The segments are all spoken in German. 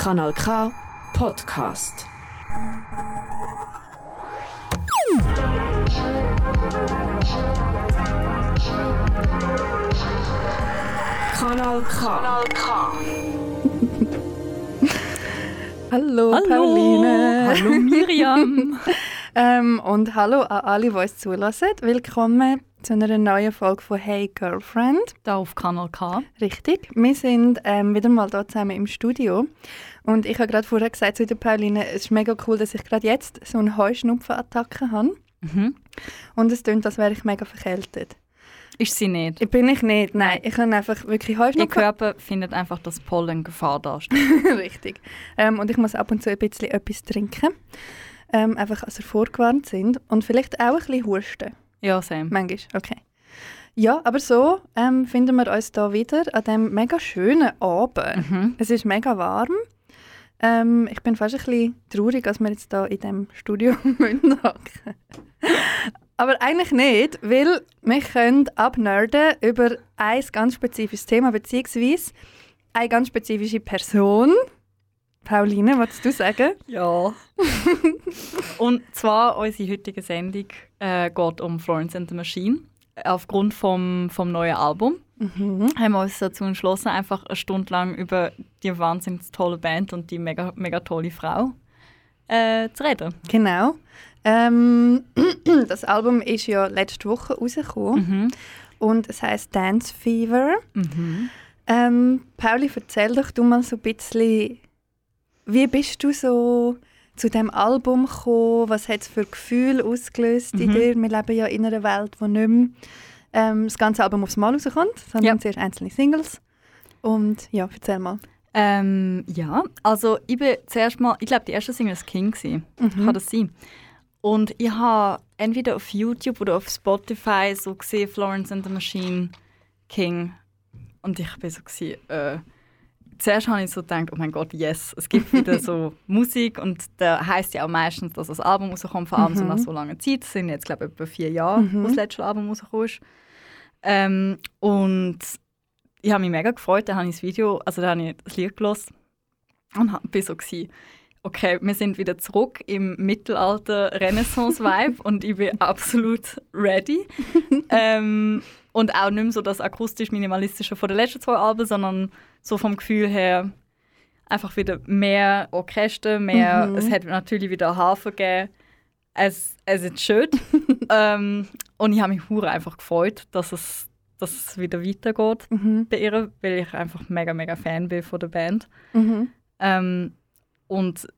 Kanal K Podcast. Kanal K. Kanal K. Hallo, Hallo, Pauline. hallo Miriam. Ähm, und hallo an alle, die uns zulassen. Willkommen zu einer neuen Folge von Hey Girlfriend. da auf Kanal K. Richtig. Wir sind ähm, wieder mal hier zusammen im Studio. Und ich habe gerade vorher gesagt zu der Pauline, es ist mega cool, dass ich gerade jetzt so eine Heuschnupfenattacke habe. Mhm. Und es klingt, als wäre ich mega verkältet. Ist sie nicht. Ich bin ich nicht, nein. Ich habe einfach wirklich Ihr Heuschnupfen. Körper findet einfach, dass Pollen Gefahr darstellt. Richtig. Ähm, und ich muss ab und zu ein bisschen etwas trinken. Ähm, einfach, als wir vorgewarnt sind. Und vielleicht auch ein bisschen husten. Ja, Sam. Manchmal, okay. Ja, aber so ähm, finden wir uns da wieder an diesem mega schönen Abend. Mhm. Es ist mega warm. Ähm, ich bin fast ein bisschen traurig, dass wir jetzt da in diesem Studio hocken Aber eigentlich nicht, weil wir können abnerden über ein ganz spezifisches Thema, beziehungsweise eine ganz spezifische Person. Pauline, was du sagen? Ja. Und zwar unsere heutige Sendung äh, geht um Florence and the Machine. Aufgrund vom, vom neuen Album Mhm. haben wir uns dazu entschlossen, einfach eine Stunde lang über die wahnsinnig tolle Band und die mega, mega tolle Frau äh, zu reden. Genau. Ähm, das Album ist ja letzte Woche rausgekommen Mhm. und es heißt Dance Fever. Mhm. Ähm, Pauli, erzähl doch du mal so ein bisschen, wie bist du so zu dem Album gekommen? Was hat es für Gefühle ausgelöst in Mhm. dir? Wir leben ja in einer Welt, wo nicht mehr ähm, das ganze Album aufs Mal rauskommt, sondern Ja. zuerst einzelne Singles. Und ja, erzähl mal. Ähm, ja, also ich bin zuerst mal, ich glaube, die erste Single war King. Gewesen. Mhm. Kann das sein? Und ich habe entweder auf YouTube oder auf Spotify so gesehen, Florence and the Machine, King. Und ich bin so gewesen, äh, zuerst habe ich so gedacht, oh mein Gott, yes, es gibt wieder so Musik und da heißt ja auch meistens, dass das Album rauskommt, vor allem so Mhm. nach so langer Zeit. Das sind jetzt, glaube ich, etwa vier Jahre, Mhm. wo das letzte Album rausgekommen ist. Ähm, und ich habe mich mega gefreut, da habe ich das Video, also da habe ich das Lied gehört und bin so gewesen, okay, wir sind wieder zurück im Mittelalter Renaissance-Vibe und ich bin absolut ready. ähm, und auch nicht mehr so das akustisch-minimalistische von den letzten zwei Alben, sondern so vom Gefühl her einfach wieder mehr Orchester, mehr, Mhm. es hat natürlich wieder Hafen gegeben. Es, es ist schön. ähm, und ich habe mich hure einfach gefreut, dass es, dass es wieder weitergeht Mhm. bei ihr, weil ich einfach mega, mega Fan bin von der Band. Mhm. Ähm, und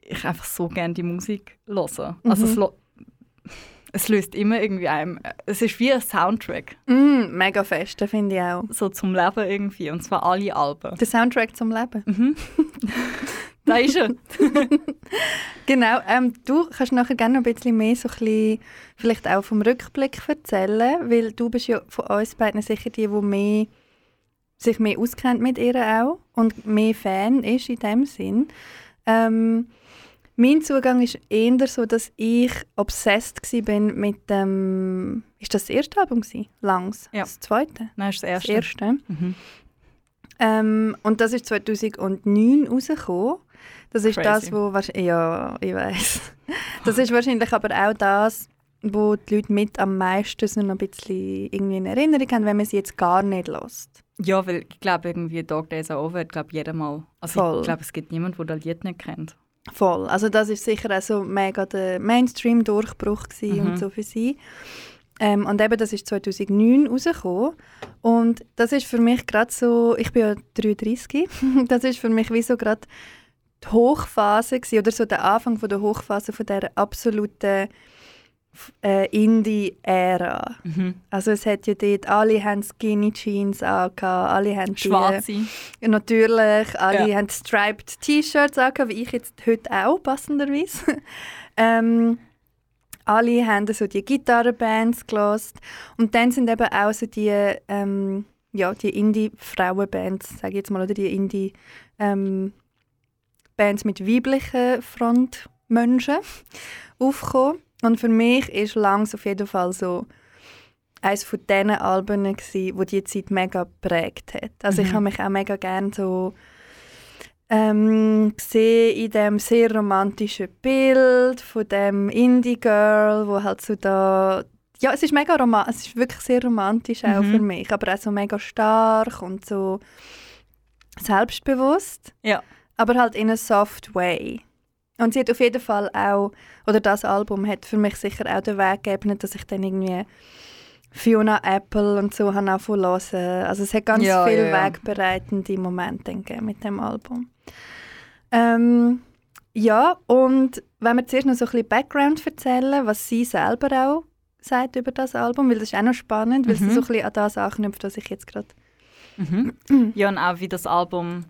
ich einfach so gerne die Musik höre. Also Mhm. es, es löst immer irgendwie einem, es ist wie ein Soundtrack, Mm, mega fest, das finde ich auch. so zum Leben irgendwie, und zwar alle Alben. Der Soundtrack zum Leben. Mhm. da ist er. Genau, ähm, du kannst nachher gerne noch ein bisschen mehr so ein bisschen, vielleicht auch vom Rückblick erzählen, weil du bist ja von uns beiden sicher die, die mehr, sich mehr auskennt mit ihr auch und mehr Fan ist in dem Sinn. Ähm, mein Zugang ist eher so, dass ich obsessed war mit dem, ist das das erste Album gewesen? Langs? Ja. Das zweite? Nein, das Das erste. erste. Mhm. Ähm, und das ist 2009 rausgekommen. Das ist Crazy. das, wo wahrscheinlich, ja, ich weiß. Das ist wahrscheinlich aber auch das, wo die Leute mit am meisten so noch ein bisschen irgendwie in Erinnerung haben, wenn man sie jetzt gar nicht lässt. Ja, weil ich glaube irgendwie Dog Days Are Over hat glaube jeder mal. Also Voll. ich glaube, es gibt niemanden, der das Lied nicht kennt. Voll. Also das ist sicher auch so mega der Mainstream-Durchbruch Mhm. und so für sie. Ähm, und eben, das ist 2009 rausgekommen. Und das ist für mich gerade so, ich bin ja 33, das ist für mich wie so gerade die Hochphase gewesen, oder so der Anfang von der Hochphase von der absoluten äh, Indie-Ära. Mhm. Also es hat ja dort, alle haben Skinny Jeans angehabt, alle haben die- Schwarze. ja, Natürlich, alle Ja. haben striped T-Shirts angehabt, wie ich jetzt heute auch, passenderweise. ähm, alle haben so die Gitarrenbands gelost und dann sind eben auch so die, ähm, ja, die Indie-Frauenbands, sage ich jetzt mal, oder die Indie- ähm, Bands mit weiblichen Frontmenschen aufgekommen. Und für mich ist Langs auf jeden Fall so eines von diesen Alben, gewesen, wo die Zeit mega geprägt hat. Also ich Mhm. habe mich auch mega gerne so ähm, gesehen in dem sehr romantischen Bild von dem Indie-Girl, wo halt so da ja, es ist mega romantisch, es ist wirklich sehr romantisch auch Mhm. für mich, aber auch so mega stark und so selbstbewusst, Ja. aber halt in a soft way. Und sie hat auf jeden Fall auch, oder das Album hat für mich sicher auch den Weg gegeben, dass ich dann irgendwie Fiona Apple und so habe zu hören. Also es hat ganz Ja, viele ja, ja. wegbereitende Momente gegeben mit dem Album. Ähm, ja, und wenn wir zuerst noch so ein bisschen Background erzählen, was sie selber auch sagt über das Album, weil das ist auch noch spannend, weil Mhm. sie so ein bisschen an das anknüpft, was ich jetzt gerade... Mhm. ja, und auch wie das Album,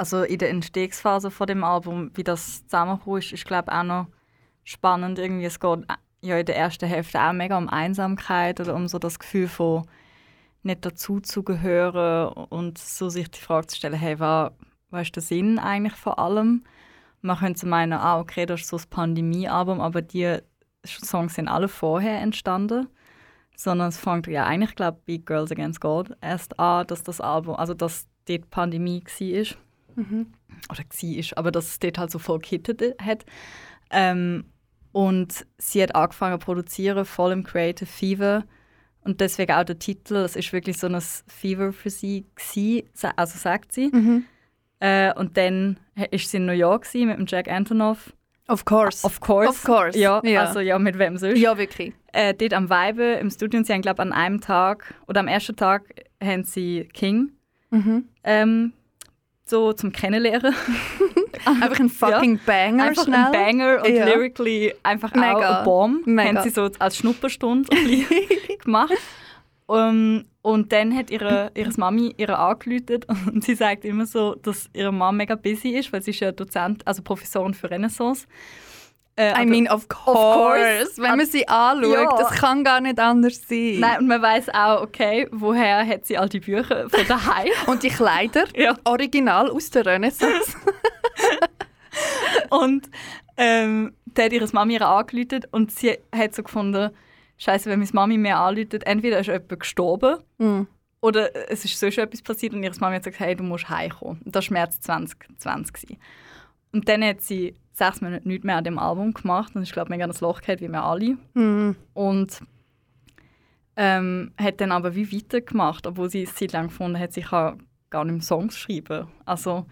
also in der Entstehungsphase von dem Album, wie das zusammengekommen ist, ist glaube auch noch spannend. Irgendwie, es geht äh, ja in der ersten Hälfte auch mega um Einsamkeit oder um so das Gefühl von nicht dazu zu gehören und so sich die Frage zu stellen, hey, was, was ist der Sinn eigentlich von allem? Man könnte meinen, ah, okay, das ist so das Pandemie-Album, aber die Songs sind alle vorher entstanden sondern es fängt ja eigentlich, glaube bei Girls Against God erst an, dass das Album, also dass die Pandemie war. Mhm. Oder war, aber dass es dort halt so voll gehittet hat. Ähm, und sie hat angefangen zu produzieren, voll im Creative Fever. Und deswegen auch der Titel, das ist wirklich so ein Fever für sie, gewesen, also sagt sie. Mhm. Äh, und dann ist sie in New York gewesen mit dem Jack Antonoff. Of course. Of course. Of course, Ja, ja. also ja, mit wem sonst? ja, wirklich. äh, dort am Weibe im Studio und sie haben, glaube an einem Tag oder am ersten Tag haben sie King Mhm. ähm, so zum Kennenlernen. Einfach ein fucking Banger einfach schnell. ein Banger und Ja. lyrically einfach auch Mega. ein Bomb. Mega. Haben sie so als Schnupperstunde gemacht. Um, und dann hat ihre, ihre Mami ihre angerufen und sie sagt immer so, dass ihre Mama mega busy ist, weil sie ist ja Dozent, also Professorin für Renaissance. Äh, I mean, of course. course. Wenn man sie anschaut, Ja. das kann gar nicht anders sein. Nein, und man weiß auch, okay, woher hat sie all die Bücher von daheim? Und die Kleider, Ja. original aus der Renaissance. Und ähm, dann hat ihre Mami ihr angerufen und sie hat so gefunden, Scheiße, wenn meine Mami mir anruft, entweder ist jemand gestorben Mhm. oder es ist sonst etwas passiert und ihre Mami hat gesagt, hey, du musst heimkommen. Und das war März 2020. gewesen. Und dann hat sie sechs Monate nichts mehr an dem Album gemacht und ich glaube, mega das Loch gehabt, wie wir alle. Mhm. Und ähm, hat dann aber wie weitergemacht, obwohl sie es Zeit lang gefunden hat, sie kann gar nicht mehr Songs schreiben. Also,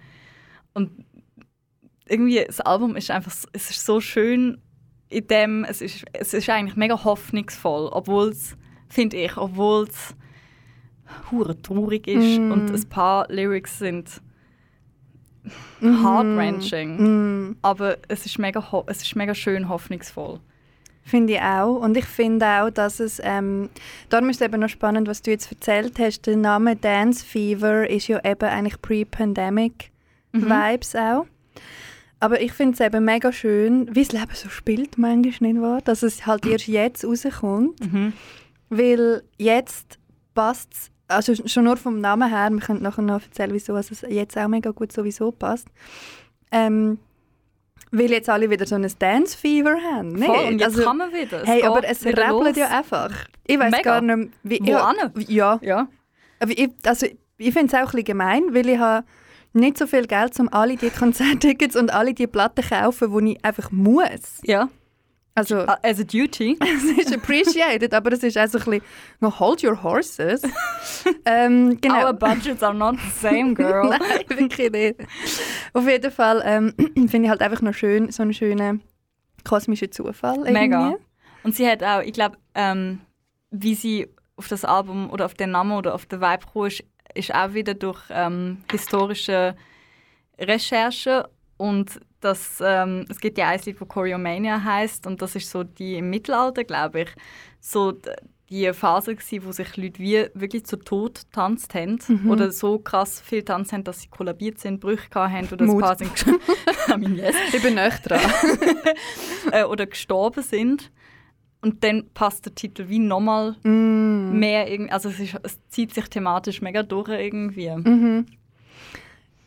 und irgendwie, das Album ist einfach, es ist so schön in dem, es ist, es ist eigentlich mega hoffnungsvoll, obwohl es, finde ich, obwohl es hure traurig ist Mm. und ein paar Lyrics sind Mhm. heart-wrenching, Mhm. aber es ist, mega, es ist mega schön hoffnungsvoll. Finde ich auch. Und ich finde auch, dass es. Ähm, darum ist es eben noch spannend, was du jetzt erzählt hast. Der Name Dance Fever ist ja eben eigentlich Pre-Pandemic Mhm. Vibes auch. Aber ich finde es eben mega schön, wie das Leben so spielt, manchmal nicht wahr? Dass es halt erst jetzt rauskommt. Mhm. Weil jetzt passt es, also schon nur vom Namen her, wir können nachher noch erzählen, wieso also es jetzt auch mega gut sowieso passt. Ähm, weil jetzt alle wieder so ein Dance-Fever haben. nicht? Voll, und jetzt Also, kann man wieder. hey, geht aber es rappelt ja einfach. Ich weiß gar nicht, wie... Wo ja, Ja. aber ich, also, ich finde es auch ein bisschen gemein, weil ich habe nicht so viel Geld, um alle die Konzerttickets und alle die Platten zu kaufen, die ich einfach muss. Ja. Also, As a duty. es ist appreciated, aber es ist auch so ein bisschen, no, hold your horses. ähm, genau. Our budgets are not the same, girl. Nein, wirklich nicht. Auf jeden Fall ähm, finde ich halt einfach noch schön, so einen schönen kosmischen Zufall. Irgendwie. Mega. Und sie hat auch, ich glaube, ähm, wie sie auf das Album oder auf den Namen oder auf den Vibe gekommen ist, ist auch wieder durch ähm, historische Recherche und das, ähm, es gibt ja ein Lied, das Choreomania heißt und das ist so die im Mittelalter, glaube ich, so die Phase gsi, wo sich Leute wie wirklich zu Tod tanzt haben Mhm. oder so krass viel tanzt haben, dass sie kollabiert sind, Brüche haben oder Mut. ein paar sind I mean, yes. Ich bin nicht dran. äh, oder gestorben sind. Und dann passt der Titel wie nochmal mm. mehr, irgendwie- also es, ist, es zieht sich thematisch mega durch irgendwie. Mhm.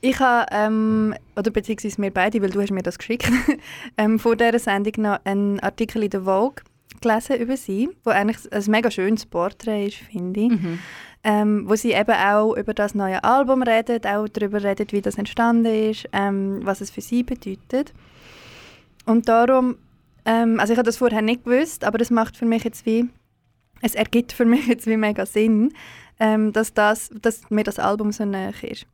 Ich habe, ähm, oder beziehungsweise wir beide, weil du hast mir das geschickt, ähm, vor dieser Sendung noch einen Artikel in der Vogue gelesen über sie, wo eigentlich ein mega schönes Porträt ist, finde ich. Mhm. ähm, wo sie eben auch über das neue Album redet, auch darüber redet, wie das entstanden ist, ähm, was es für sie bedeutet. Und darum, ähm, also ich habe das vorher nicht gewusst, aber das macht für mich jetzt wie, es ergibt für mich jetzt wie mega Sinn, ähm, dass, das, dass mir das Album so näher ist.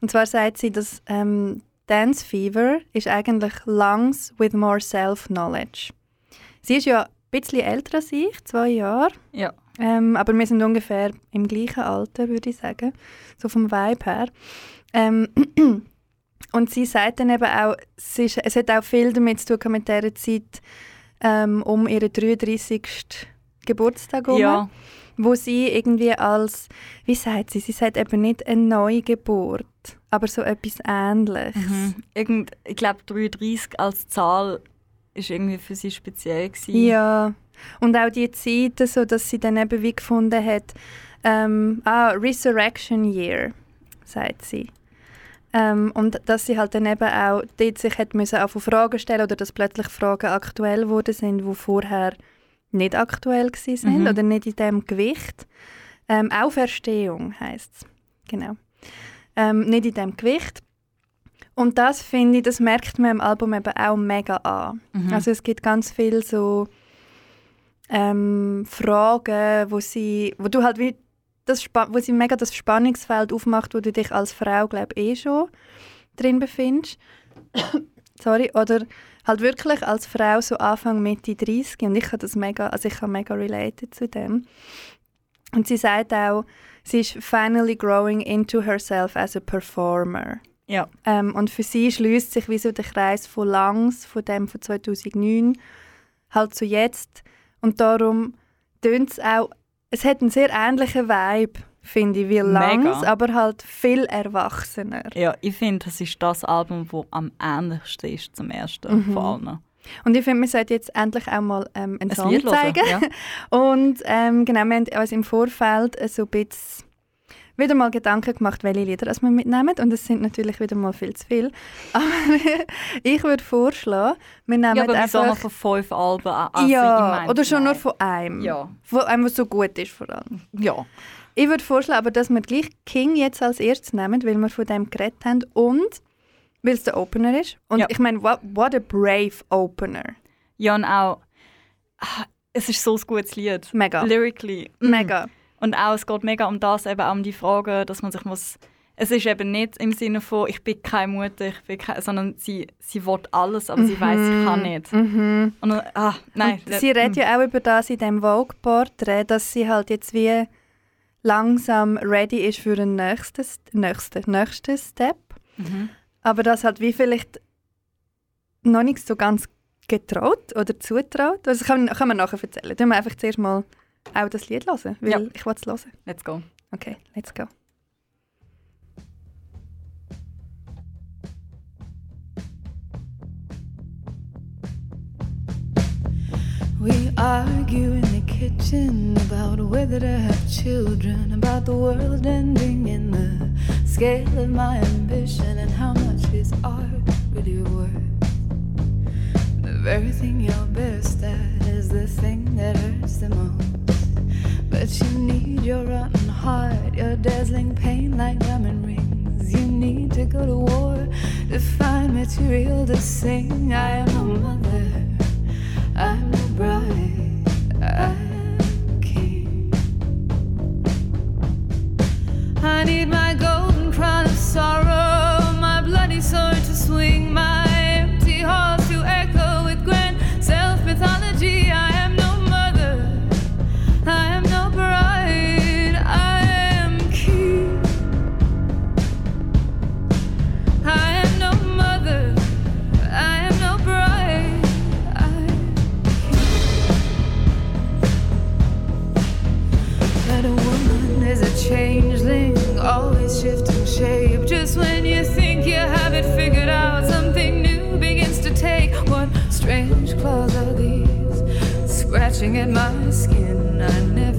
Und zwar sagt sie, dass ähm, Dance Fever ist eigentlich Lungs with more self-knowledge. Sie ist ja ein bisschen älter als ich, zwei Jahre. Ja. Ähm, aber wir sind ungefähr im gleichen Alter, würde ich sagen. So vom Vibe her. Ähm, und sie sagt dann eben auch, es, ist, es hat auch viel damit zu tun mit dieser Zeit ähm, um ihren 33. Geburtstag herum, Ja. Wo sie irgendwie als, wie sagt sie, sie sagt eben nicht eine Neugeburt, aber so etwas Ähnliches. Mhm. Irgend, ich glaube, 33 als Zahl ist irgendwie für sie speziell gewesen. Ja, und auch die Zeiten, so dass sie dann eben wie gefunden hat, ähm, ah, Resurrection Year, sagt sie. Ähm, und dass sie halt dann eben auch dort sich hat müssen auch Fragen stellen oder dass plötzlich Fragen aktuell geworden sind, die vorher nicht aktuell gewesen sind Mhm. oder nicht in dem Gewicht. Ähm, Auferstehung heisst es, genau. Ähm, nicht in dem Gewicht. Und das finde ich, das merkt man im Album eben auch mega an. Mhm. Also es gibt ganz viel so ähm, Fragen, wo sie, wo du halt wie das, wo sie mega das Spannungsfeld aufmacht, wo du dich als Frau glaube eh schon drin befindest. Sorry, oder halt wirklich als Frau so Anfang Mitte 30 und ich habe das mega, also ich kann mega related zu dem. Und sie sagt auch, sie ist finally growing into herself as a performer. Ja. Ähm, und für sie schließt sich wie so der Kreis von Langs, von dem von 2009, halt zu jetzt. Und darum tönt es auch, es hat einen sehr ähnlichen Vibe, finde ich, wie Langs, aber halt viel erwachsener. Ja, ich finde, das ist das Album, das am ähnlichsten ist zum ersten Mhm. von allen. Und ich finde, wir sollten jetzt endlich auch mal ähm, einen Ein Song Lied hören, zeigen. ja. Und ähm, genau, wir haben uns im Vorfeld so ein bisschen wieder mal Gedanken gemacht, welche Lieder das wir mitnehmen. Und es sind natürlich wieder mal viel zu viel. Aber ich würde vorschlagen, wir nehmen Ja, aber einfach... noch von fünf Alben? an- Also ich ja, oder schon nein. nur von einem. Ja. Von einem, was so gut ist vor allem. Ja. Ich würde vorschlagen, aber dass wir gleich King jetzt als erstes nehmen, weil wir von dem geredet haben und weil es der Opener ist. Und Ja. ich meine, what, what a brave Opener. Ja, und auch, ah, es ist so ein gutes Lied. Mega. Lyrically. mm. Mega. Und auch, es geht mega um das, eben auch um die Frage, dass man sich muss... Es ist eben nicht im Sinne von, ich bin keine Mutter, ich bin keine, sondern sie, sie will alles, aber sie weiß, sie kann nicht. Mhm. Und, dann- ah, nein. Und sie redet ja auch über das in dem Vogue-Porträt, dass sie halt jetzt wie langsam ready ist für den nächsten, nächsten, nächsten Step. Mhm. Aber das halt wie vielleicht noch nicht so ganz getraut oder zutraut. Also kann, kann man nachher erzählen. Tun wir einfach zuerst mal auch das Lied hören, weil Ja. ich will es hören. Let's go. Okay, let's go. We argue in the kitchen about whether to have children, about the world ending in the scale of my ambition and how much is art really worth. The very thing you're best at is the thing that hurts the most. But you need your rotten heart, your dazzling pain like diamond rings. You need to go to war to find material to sing. I am a mother. I'm I need my golden crown of sorrow, my bloody sword to swing, my empty halls to echo with grand self mythology. I always shifting shape. Just when you think you have it figured out, something new begins to take. What strange claws are these? Scratching at my skin. I never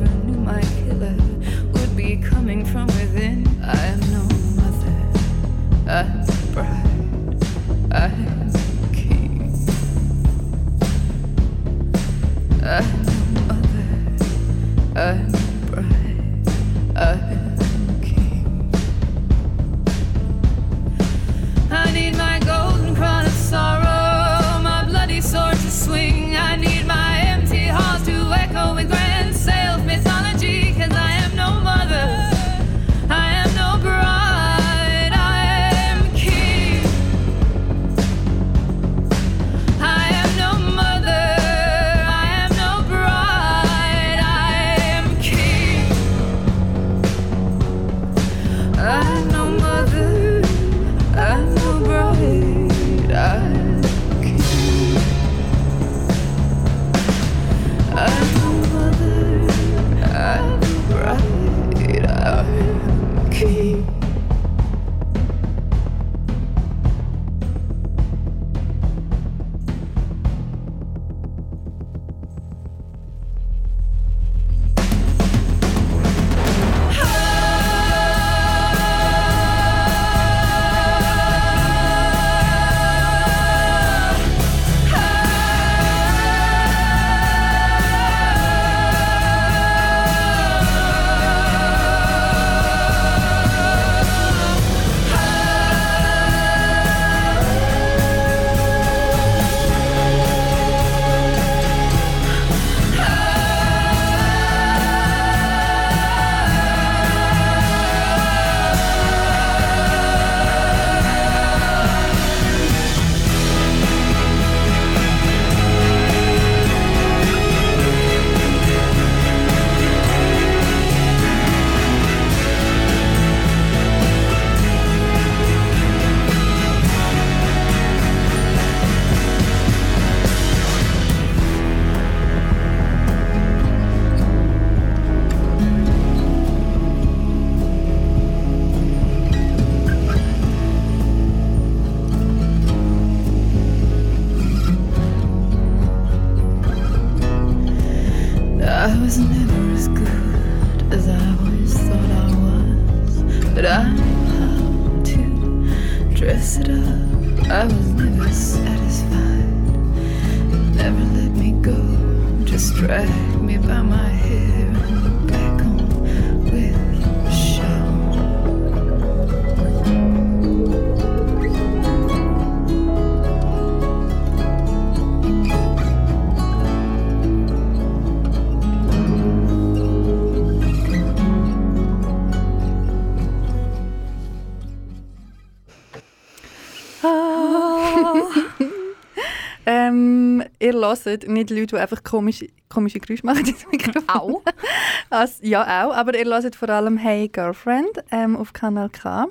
hört nicht Leute, die einfach komische, komische Geräusche machen ins Mikrofon. Auch. Also, ja, auch. Aber ihr hört vor allem «Hey Girlfriend» ähm, auf Kanal K.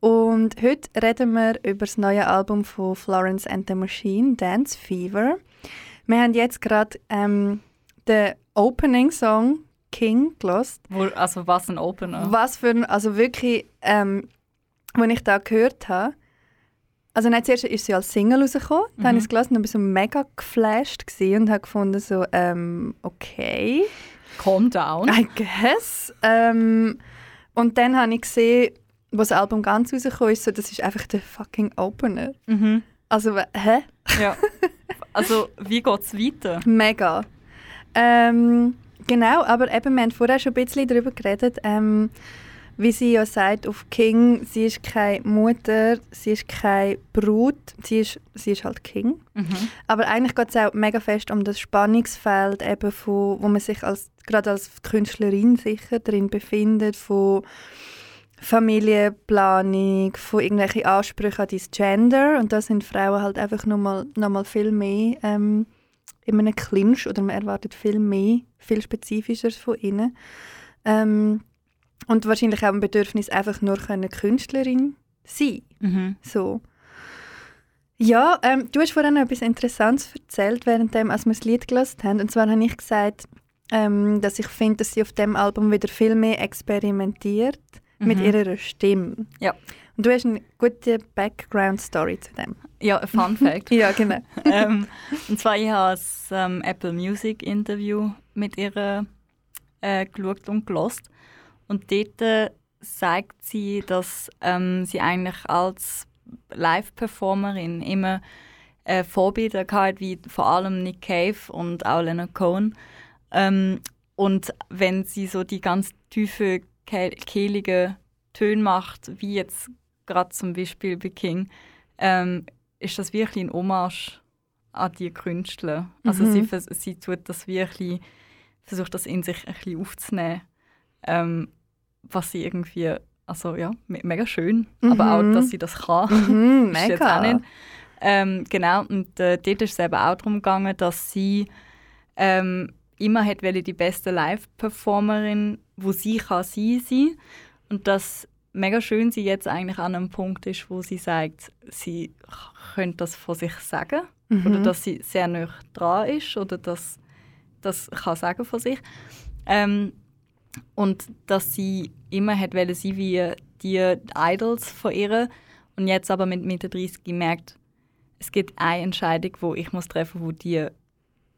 Und heute reden wir über das neue Album von Florence and the Machine, «Dance Fever». Wir haben jetzt gerade ähm, den Opening-Song «King» gelost. Wo, also was ein Opener. Was für ein, also wirklich, ähm, als ich da gehört habe, also nicht zuerst ist sie als Single rausgekommen, dann habe ich es gelesen und bin so mega geflasht und habe gefunden so, ähm, okay, Calm down. I guess. Ähm, und dann habe ich gesehen, wo das Album ganz rausgekommen ist, so, das ist einfach der fucking Opener. Mhm. Also, hä? Ja. Also, wie geht es weiter? Mega. Ähm, genau, aber eben, wir haben vorher schon ein bisschen darüber geredet, ähm, wie sie ja sagt auf King, sie ist keine Mutter, sie ist keine Brut, sie ist, sie ist halt King. Mhm. Aber eigentlich geht es auch mega fest um das Spannungsfeld, eben von, wo man sich als, gerade als Künstlerin sicher drin befindet, von Familienplanung, von irgendwelchen Ansprüchen an dein Gender. Und da sind Frauen halt einfach nochmal noch mal viel mehr ähm, in einem Clinch oder man erwartet viel mehr, viel Spezifisches von ihnen. Ähm, und wahrscheinlich auch ein Bedürfnis, einfach nur können Künstlerin sein Mhm. so. Ja, ähm, du hast vorhin noch etwas Interessantes erzählt, während als wir das Lied gelassen haben. Und zwar habe ich gesagt, ähm, dass ich finde, dass sie auf dem Album wieder viel mehr experimentiert mit Mhm. ihrer Stimme. Ja. Und du hast eine gute Background-Story zu dem. Ja, ein Fun Fact. Ja, genau. ähm, und zwar, ich habe das ähm, Apple Music Interview mit ihr äh, geschaut und gelost. Und dort äh, sagt sie, dass ähm, sie eigentlich als Live-Performerin immer äh, Vorbilder hatte, wie vor allem Nick Cave und auch Leonard Cohen. Ähm, und wenn sie so die ganz tiefe, kehl- kehlige Töne macht, wie jetzt gerade zum Beispiel bei King, ähm, ist das wirklich ein Hommage an die Künstler. Also Mhm. sie, vers- sie tut das wirklich, versucht das in sich ein bisschen aufzunehmen, ähm, was sie irgendwie, also ja, me mega schön, aber Mhm. auch, dass sie das kann. Mhm, ist jetzt auch mega. nicht. Ähm, genau, und äh, dort ist es eben auch darum gegangen, dass sie ähm, immer hat die beste Live-Performerin, wo sie kann sein sein und dass mega schön sie jetzt eigentlich an einem Punkt ist, wo sie sagt, sie könnte das von sich sagen Mhm. oder dass sie sehr nah dran ist oder dass das kann sagen von sich ähm, und dass sie immer hat wollte sein wie die Idols von ihr und jetzt aber mit Mitte 30 gemerkt, es gibt eine Entscheidung, wo ich muss treffen, wo die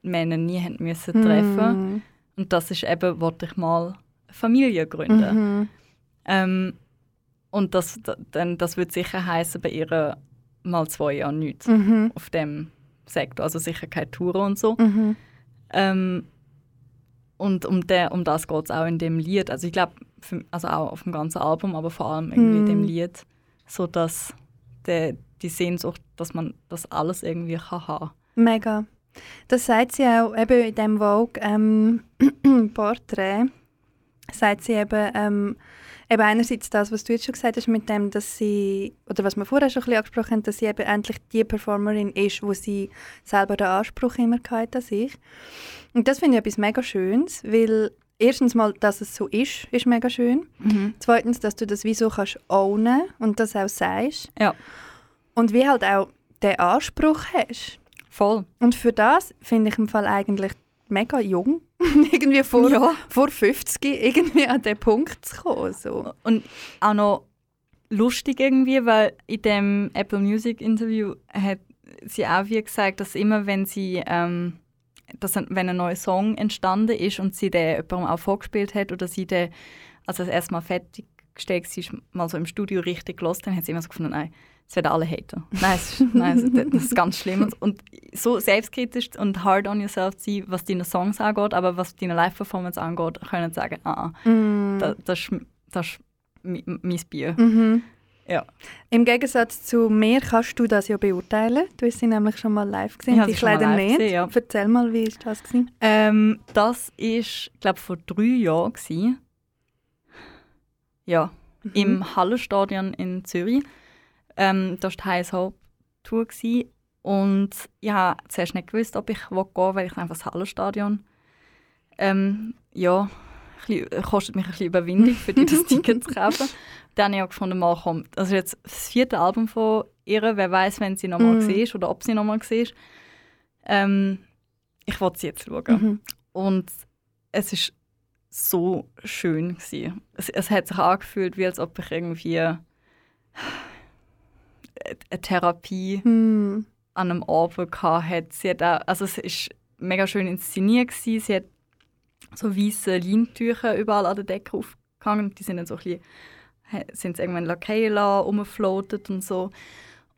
Männer nie hätten müssen treffen Mhm. und das ist eben, wollte ich mal eine Familie gründen. Mhm. Ähm, und das, da- dann, das wird sicher heißen bei ihr mal zwei Jahre nichts Mhm. auf dem Sektor, also sicher keine Touren und so. Mhm. Ähm, und um, der, um das geht es auch in dem Lied. Also ich glaube, also auch auf dem ganzen Album, aber vor allem irgendwie in dem Mhm. Lied, so dass der, die Sehnsucht, dass man das alles irgendwie kann haben. Mega. Das sagt sie auch eben in dem Vogue ähm, Porträt. Sagt sie eben, ähm, eben einerseits das, was du jetzt schon gesagt hast, mit dem, dass sie, oder was wir vorher schon ein bisschen angesprochen haben, dass sie eben endlich die Performerin ist, wo sie selber den Anspruch immer hatte an sich. Und das finde ich etwas mega Schönes, weil erstens mal, dass es so ist, ist mega schön. Zweitens, dass du das wie so kannst ownen und das auch sagst. Ja. Und wie halt auch den Anspruch hast. Voll. Und für das finde ich im Fall eigentlich mega jung, irgendwie vor, Ja. vor 50 irgendwie an den Punkt zu kommen. So. Und auch noch lustig irgendwie, weil in dem Apple Music Interview hat sie auch wie gesagt, dass immer wenn sie ähm, dass ein, wenn ein neuer Song entstanden ist und sie den jemandem auch vorgespielt hat oder sie den also das erstmal fertig gestellt war, mal so im Studio richtig gelost, dann hat sie immer so gefunden, nein, es werden alle haten. Nein, es ist, nein, das ist ganz schlimm. Und, und so selbstkritisch und hard on yourself zu sein, was deine Songs angeht, aber was deine Live-Performance angeht, können sagen, ah, ah, Mm. das, das ist, das ist mein Bier. Mhm. Ja. Im Gegensatz zu mir kannst du das ja beurteilen. Du hast sie nämlich schon mal live gesehen, Ich ich leider nicht. gesehen, ja. Erzähl mal, wie ist das gewesen? Ähm, das war, glaube ich, vor drei Jahren. Gewesen. Ja, Mhm. im Hallenstadion in Zürich. Ähm, das war die Heiß Tour gewesen. Und ich habe zuerst nicht gewusst, ob ich gehen will, weil ich einfach das Hallenstadion. Ähm, ja, bisschen- kostet mich ein bisschen Überwindung, für die das Ticket zu kaufen. Dann habe ich auch gefunden, mal kommt. Also jetzt das vierte Album von ihr. Wer weiß, wenn sie nochmal mm. oder ob sie nochmal war. Ähm, ich wollte sie jetzt schauen. Mhm. Und es ist so schön gewesen. Es, es hat sich angefühlt, wie als ob ich irgendwie eine eine Therapie Hm. an einem Abend gehabt hätte. Sie hat auch, also es ist mega schön inszeniert gewesen. Sie hat so weiße Leintücher überall an der Decke aufgehangen. Die sind dann so ein bisschen, he- sind sie irgendwann Lacayla rumgefloatet und so.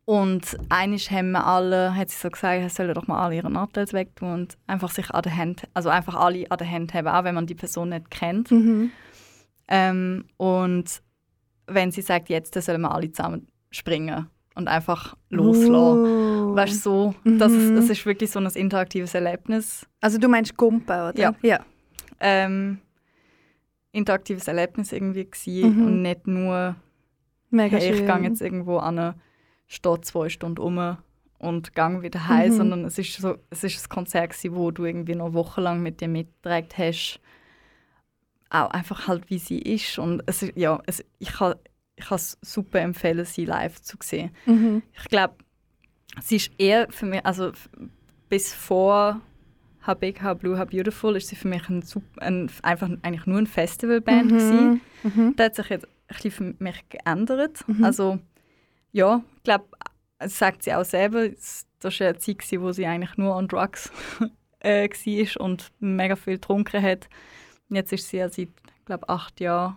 Und einisch haben wir alle, hat sie so gesagt, sie sollen doch mal alle ihre Nachteile wegtun und einfach sich an der Hand, also einfach alle an der Hand haben, auch wenn man die Person nicht kennt. Mhm. Ähm, und wenn sie sagt, jetzt sollen wir alle zusammen springen und einfach loslassen. Oh. Weißt du, so, das, ist, Mhm. das ist wirklich so ein interaktives Erlebnis. Also du meinst Gumpa, oder? Ja. ja. Ähm, interaktives Erlebnis irgendwie gewesen Mhm. und nicht nur, Mega hey, ich gehe jetzt irgendwo an Stadt zwei Stunden um und gang wieder heim, Mhm. sondern es ist so, es ist ein Konzert gewesen, wo du irgendwie noch wochenlang mit dir mitgetragen hast. Auch einfach halt, wie sie ist und es ist, ja, es, ich kann ich kann es super empfehlen, sie live zu sehen. Mhm. Ich glaube, sie ist eher für mich, also bis vor How Big, How Blue, How Beautiful ist sie für mich ein, ein, einfach eigentlich nur eine Festivalband gewesen. Mhm. Mhm. Das hat sich jetzt ein bisschen für mich geändert. Mhm. Also ja, ich glaube, das sagt sie auch selber, es- das war eine Zeit, gewesen, wo sie eigentlich nur on Drugs äh, war und mega viel getrunken hat. Jetzt ist sie ja seit, glaube acht Jahren,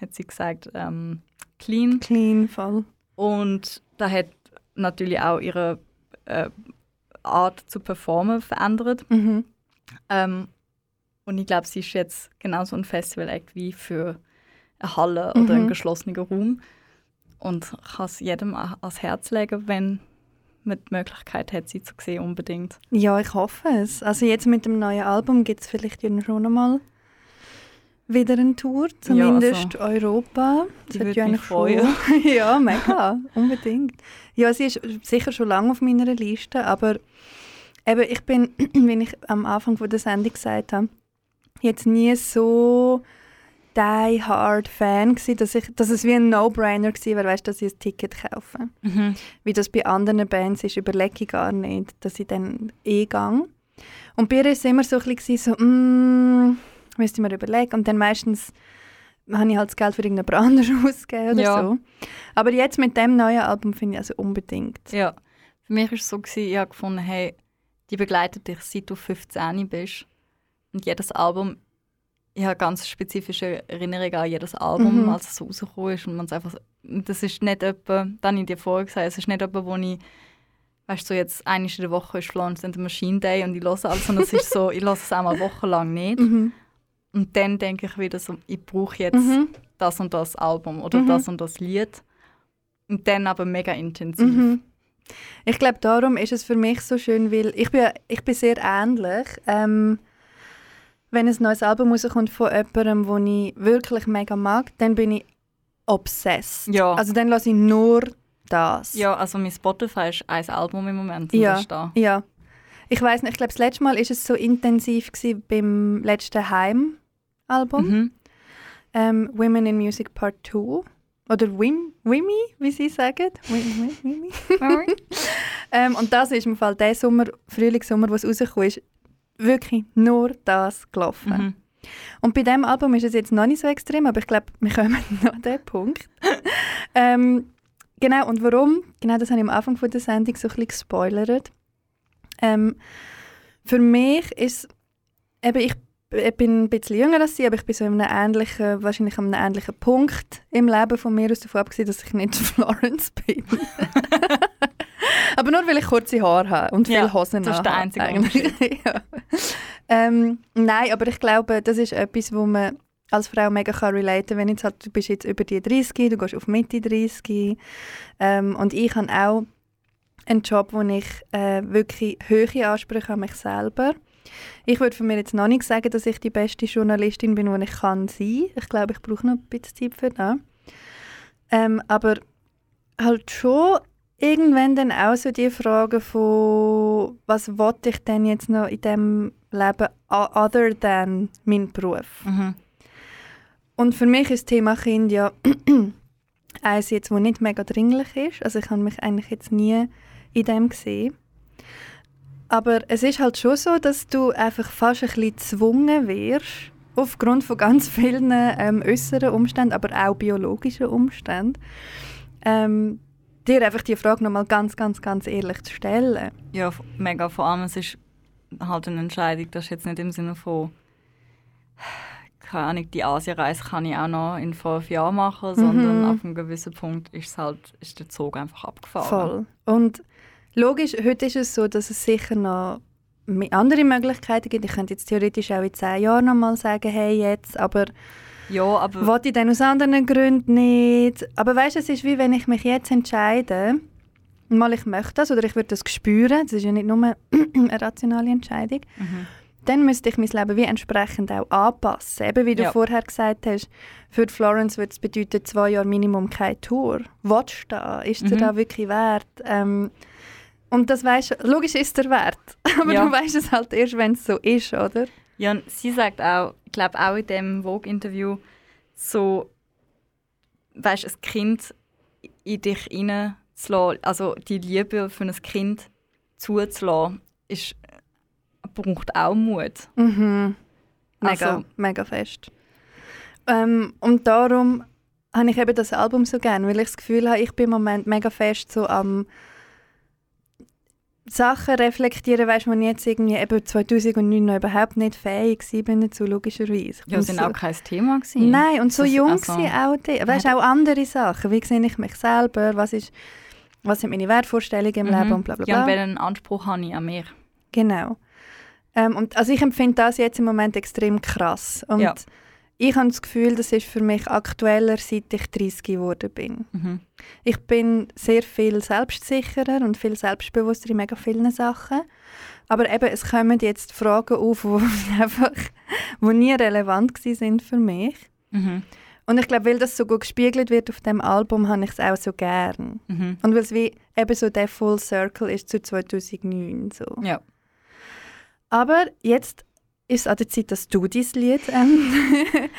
hat sie gesagt, ähm, clean. Clean, voll. Und da hat natürlich auch ihre äh, Art zu performen verändert. Mhm. Ähm, und ich glaube, sie ist jetzt genauso ein Festival-Act wie für eine Halle oder Mhm. einen geschlossenen Raum. Und kann es jedem ans Herz legen, wenn man die Möglichkeit hat, sie zu sehen, unbedingt. Ja, ich hoffe es. Also jetzt mit dem neuen Album gibt es vielleicht schon einmal wieder eine Tour, zumindest Europa. Das hat ja eigentlich freuen. ja, mega, unbedingt. Ja, sie ist sicher schon lange auf meiner Liste, aber eben, ich bin, wie ich am Anfang von der Sendung gesagt habe, jetzt nie so die hard Fan gewesen, dass, ich, dass es wie ein No-Brainer war, weißt, dass ich ein Ticket kaufe. Wie das bei anderen Bands ist, überlege ich gar nicht, dass ich dann eh gehe. Und bei ihr war es immer so ein bisschen so, mm, müsste ich mir überlegen. Und dann meistens habe ich halt das Geld für irgendjemand anderes ausgegeben oder Ja. so. Aber jetzt mit dem neuen Album finde ich also unbedingt. Ja, für mich war es so, gewesen, ich habe gefunden, hey, die begleitet dich, seit du 15 bist. Und jedes Album, ich habe ganz spezifische Erinnerungen an jedes Album, Mhm. als es so rausgekommen ist. Und man es einfach, das ist nicht etwa, dann habe ich dir vorher gesagt, es ist nicht etwa, wo ich, weißt du, so jetzt einmal in der Woche ist Florence and the Machine Day und ich höre alles, sondern es ist so, ich höre es einmal wochenlang nicht. Mhm. Und dann denke ich wieder so, ich brauche jetzt Mhm. das und das Album oder Mhm. das und das Lied. Und dann aber mega intensiv. Mhm. Ich glaube, darum ist es für mich so schön, weil ich bin, ich bin sehr ähnlich. Ähm, wenn ein neues Album rauskommt von jemandem, den ich wirklich mega mag, dann bin ich obsessed. Ja. Also dann lasse ich nur das. Ja, also mein Spotify ist ein Album im Moment. Ja. da. Ja. Ich weiß nicht, ich glaube, das letzte Mal ist es so intensiv gewesen beim letzten Heim-Album. Mhm. Ähm, Women in Music Part 2. Oder Wim, Wimmy, wie sie sagen. Wim, Wim, Wimmy. ähm, und das ist im Fall der Sommer, Frühlingssommer, wo es rausgekommen ist, wirklich nur das gelaufen. Mhm. Und bei diesem Album ist es jetzt noch nicht so extrem, aber ich glaube, wir kommen noch an den Punkt. ähm, genau, und warum? Genau das habe ich am Anfang von der Sendung so ein bisschen gespoilert. Ähm, für mich ist eben, ich ich bin ein bisschen jünger als sie, aber ich bin so in einem ähnlichen, wahrscheinlich an einem ähnlichen Punkt im Leben von mir aus davon abgesehen, dass ich nicht Florence bin. aber nur weil ich kurze Haare habe und viele Ja, Hosen das ist der einzige eigentlich. ja. ähm, nein, aber ich glaube, das ist etwas, wo man als Frau mega kann relaten wenn jetzt halt, du bist jetzt über die 30, du gehst auf Mitte 30 ähm, und ich habe auch einen Job, wo ich äh, wirklich hohe Ansprüche an mich selber ich würde von mir jetzt noch nicht sagen, dass ich die beste Journalistin bin, die ich kann sein. Ich glaube, ich brauche noch ein bisschen Zeit für das. Ähm, aber halt schon irgendwann dann auch so die Frage von, was wollte ich denn jetzt noch in diesem Leben other than mein Beruf? Mhm. Und für mich ist das Thema Kind ja eins jetzt, wo nicht mega dringlich ist. Also ich habe mich eigentlich jetzt nie in dem gesehen. Aber es ist halt schon so, dass du einfach fast ein bisschen gezwungen wirst, aufgrund von ganz vielen ähm, äußeren Umständen, aber auch biologischen Umständen, ähm, dir einfach die Frage nochmal ganz, ganz, ganz ehrlich zu stellen. Ja, mega. Vor allem, es ist halt eine Entscheidung, das ist jetzt nicht im Sinne von, keine Ahnung, die Asienreise kann ich auch noch in fünf Jahren machen, sondern Mhm. auf einem gewissen Punkt ist, halt, ist der Zug einfach abgefahren. Voll. Und logisch, heute ist es so, dass es sicher noch andere Möglichkeiten gibt. Ich könnte jetzt theoretisch auch in zehn Jahren nochmal sagen, hey, jetzt, aber Ja, aber wollte ich dann aus anderen Gründen nicht. Aber weißt du, es ist wie wenn ich mich jetzt entscheide, mal ich möchte das oder ich würde das spüren, das ist ja nicht nur eine rationale Entscheidung, Mhm. dann müsste ich mein Leben wie entsprechend auch anpassen. Eben wie du Ja. vorher gesagt hast, für Florence würde es bedeuten, zwei Jahre Minimum keine Tour. Willst du da? Ist dir Mhm. da wirklich wert? Ähm, und das weißt du, logisch ist der wert, aber Ja. du weißt es halt erst, wenn es so ist, oder? Ja, und sie sagt auch, ich glaube auch in dem Vogue-Interview, so, weißt du, ein Kind in dich reinzulassen, also die Liebe für ein Kind zuzulassen, ist, braucht auch Mut. Mhm. Mega, Also- mega fest. Ähm, und darum habe ich eben das Album so gern, weil ich das Gefühl habe, ich bin im Moment mega fest so am Sachen reflektieren, weißt ich jetzt irgendwie eben 2009 noch überhaupt nicht fähig war dazu, logischerweise. Ja, sind so, auch kein Thema gewesen. Nein, und so Das- jung also- auch die. Weißt auch andere Sachen. Wie sehe ich mich selber? Was, ist, was sind meine Wertvorstellungen im Leben und bla bla bla. Ja, und welchen Anspruch habe ich an mir? Genau. Ähm, und also ich empfinde das jetzt im Moment extrem krass. Und Ja. Ich habe das Gefühl, das ist für mich aktueller, seit ich 30 geworden bin. Mhm. Ich bin sehr viel selbstsicherer und viel selbstbewusster in mega vielen Sachen. Aber eben, es kommen jetzt Fragen auf, die einfach wo nie relevant sind für mich. Mhm. Und ich glaube, weil das so gut gespiegelt wird auf dem Album, habe ich es auch so gern. Mhm. Und weil es wie eben so der Full Circle ist zu 2009. So. Ja. Aber jetzt ist es an der Zeit, dass du dein Lied ähm,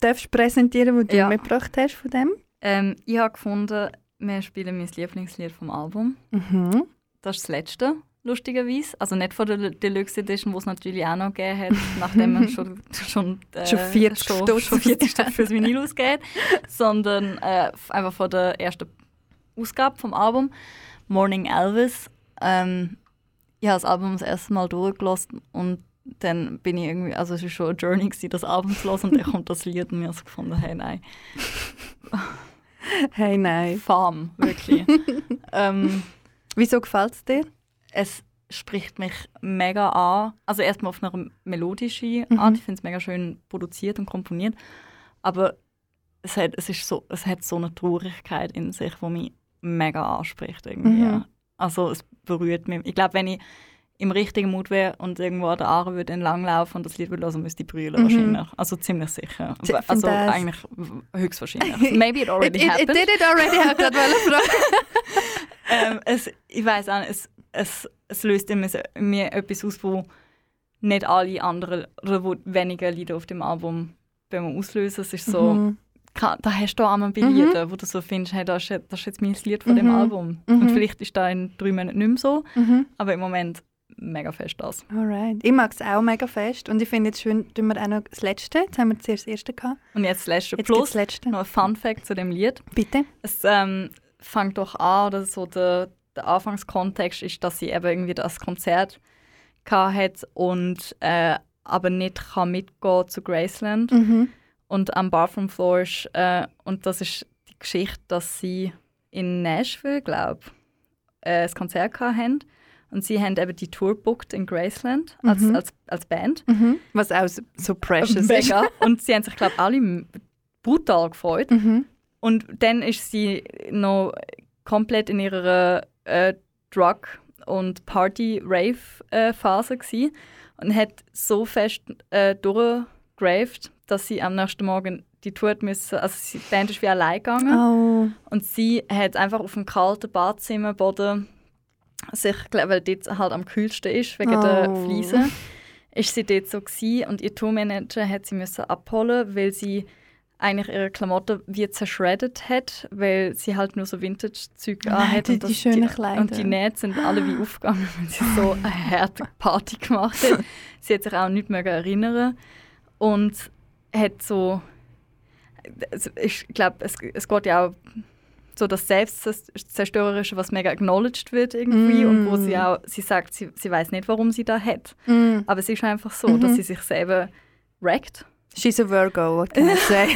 darfst präsentieren, das du Ja. mitgebracht hast von dem. Ähm, ich habe gefunden, wir spielen mein Lieblingslied vom Album. Mhm. Das ist das letzte, lustigerweise. Also nicht von der Deluxe Edition, die es natürlich auch noch gegeben hat, nachdem man schon, schon, äh, Schon 40 schon, Stutz schon 40 Stutz fürs Vinyl ausgeht, sondern äh, einfach von der ersten Ausgabe vom Album, Morning Elvis. Ähm, ich habe das Album das erste Mal durchgelassen und dann bin ich irgendwie, also es war schon eine Journey, gewesen, das Album zu hören und dann kommt das Lied und ich habe so gefunden, hey, nein, Hey, nein. Farm, wirklich. ähm, Wieso gefällt es dir? es spricht mich mega an. Also erstmal auf einer melodischen Mhm. Art. Ich finde es mega schön produziert und komponiert. Aber es hat, es, ist so, es hat so eine Traurigkeit in sich, die mich mega anspricht. Irgendwie. Mhm. Also es berührt mich. Ich glaube, wenn ich im richtigen Mut wäre und irgendwo an der Aare würde entlanglaufen und das Lied würde hören, müsste ich brüllen Mhm. wahrscheinlich. Also ziemlich sicher. Ich find Also das- eigentlich höchstwahrscheinlich. Maybe it already it, it, happened. it did it already, ich wollte gerade ähm, es, ich weiß auch nicht, es, es, es löst in mir, etwas aus, wo nicht alle anderen oder wo weniger Lieder auf dem Album bei mir auslösen. Es ist so, Mhm. da hast du auch einmal bei Liedern, wo du so findest, hey, das, ist, jetzt- das ist jetzt mein Lied von dem Mhm. Album. Mhm. Und vielleicht ist da in drei Monaten nicht mehr so, Mhm. aber im Moment mega fest das. Alright. Ich mag es auch mega fest und ich finde jetzt schön, tun wir auch noch das Letzte. Jetzt haben wir zuerst das Erste gehabt. Und jetzt das letzte Jetzt Plus, das Letzte. noch ein Fun Fact zu dem Lied. Bitte. Es ähm, fängt doch an, oder so der, der Anfangskontext ist, dass sie eben irgendwie das Konzert hat und äh, aber nicht kann mitgehen zu Graceland. Mhm. Und am Bathroom Floor ist, äh, und das ist die Geschichte, dass sie in Nashville, glaube äh, ein Konzert haben. Und sie haben eben die Tour booked in Graceland als, Mhm. als, als Band. Mhm. Was auch so- precious ist. Und sie haben sich, glaube ich, alle brutal gefreut. Mhm. Und dann ist sie noch komplett in ihrer äh, Drug- und Party-Rave-Phase gsi und hat so fest äh, durchgraved, dass sie am nächsten Morgen die Tour müssen, also die Band ist wie allein gegangen Oh. und sie hat einfach auf dem kalten Badzimmerboden sich, weil dort halt am kühlsten ist, wegen der Oh. Fliesen, ist sie dort so gsi und ihr Tourmanager hat sie müssen abholen, weil sie eigentlich ihre Klamotten wie zerschreddet hat, weil sie halt nur so Vintage-Zeug anhat. und die schönen Kleider. Und die Nähte sind alle wie aufgegangen, weil sie so eine harte Party gemacht hat. Sie hat sich auch nicht mehr erinnern und hat so, also ich glaube, es, es geht ja auch so das Selbstzerstörerische, was mega acknowledged wird irgendwie und wo sie Mm. auch, sie sagt, sie, sie weiß nicht, warum sie da hat. Mm. Aber es ist einfach so, Mhm. dass sie sich selber wreckt. She's a Virgo, what can I say?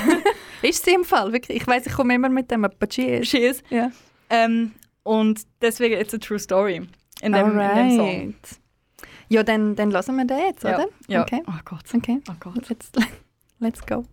ist sie im Fall, wirklich. Ich weiß, ich komme immer mit dem, aber she is. She is. Ja. Ähm, und deswegen it's a true story in dem, in dem Song. Alright. Ja, dann, dann lassen wir den jetzt, Ja, oder? ja. Okay. Oh Gott. Okay, Oh Gott. let's, let's go.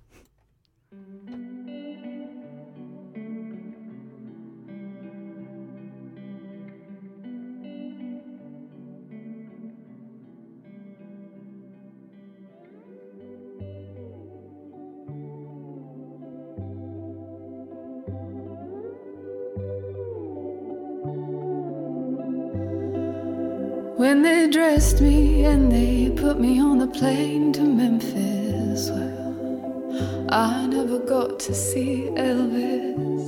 Dressed me and they put me on the plane to Memphis, well, I never got to see Elvis.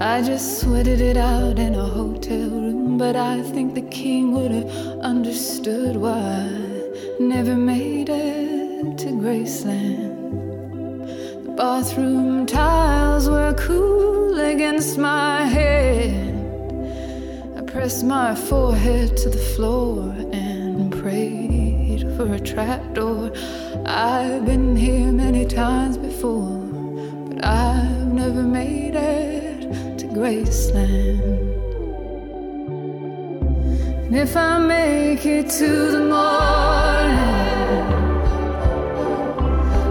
I just sweated it out in a hotel room, but I think the king would have understood why I never made it to Graceland. The bathroom tiles were cool against my head. Pressed my forehead to the floor and prayed for a trapdoor. I've been here many times before, but I've never made it to Graceland. And if I make it to the morning,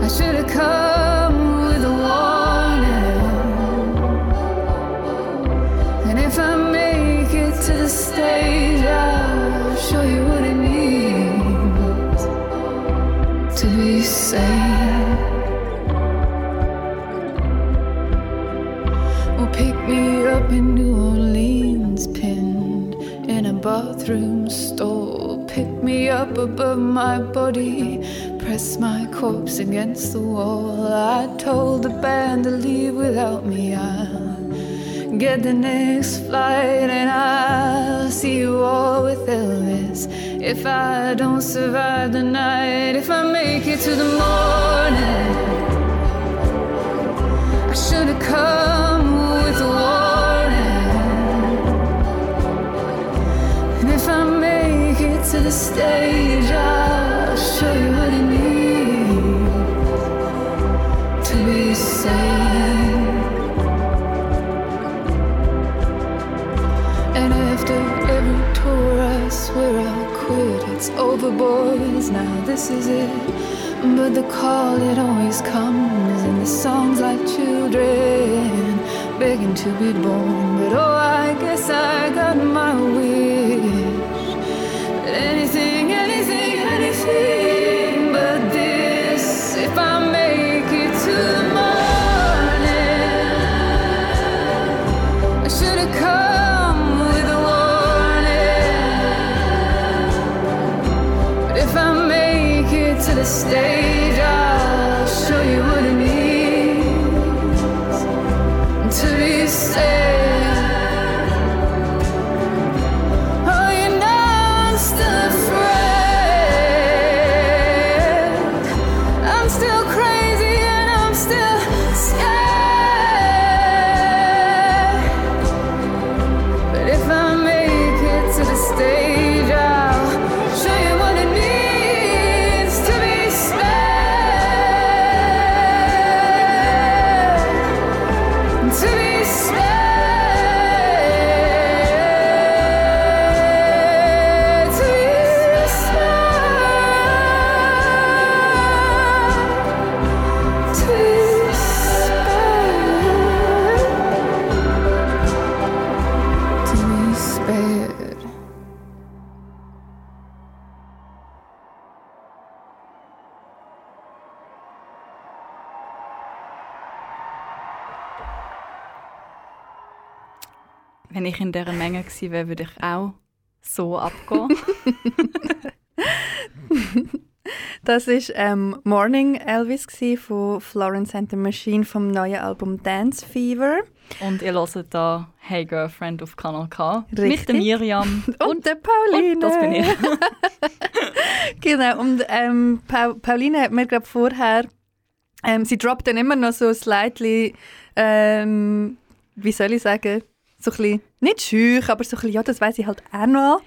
I should have come bathroom stall. Pick me up above my body, press my corpse against the wall. I told the band to leave without me. I'll get the next flight and I'll see you all with Elvis. If I don't survive the night, if I make it to the morning, I should have come to the stage, I'll show you what it means to be sane. And after every tour, I swear I'll quit. It's over, boys. Now this is it. But the call, it always comes in the songs like children begging to be born. But oh, I guess I got my wish. To the gewesen wäre, würde ich auch so abgehen. Das war ähm, Morning Elvis von Florence and the Machine vom neuen Album Dance Fever. Und ihr hört da Hey Girlfriend auf Kanal K. Mit Richtig. der Miriam. Und, der Pauline. Und das bin ich. genau, und ähm, pa Pauline hat mir gerade vorher, ähm, sie droppt dann immer noch so slightly, ähm, wie soll ich sagen, so ein bisschen, nicht schüch, aber so ein bisschen, ja, das weiß ich halt auch noch.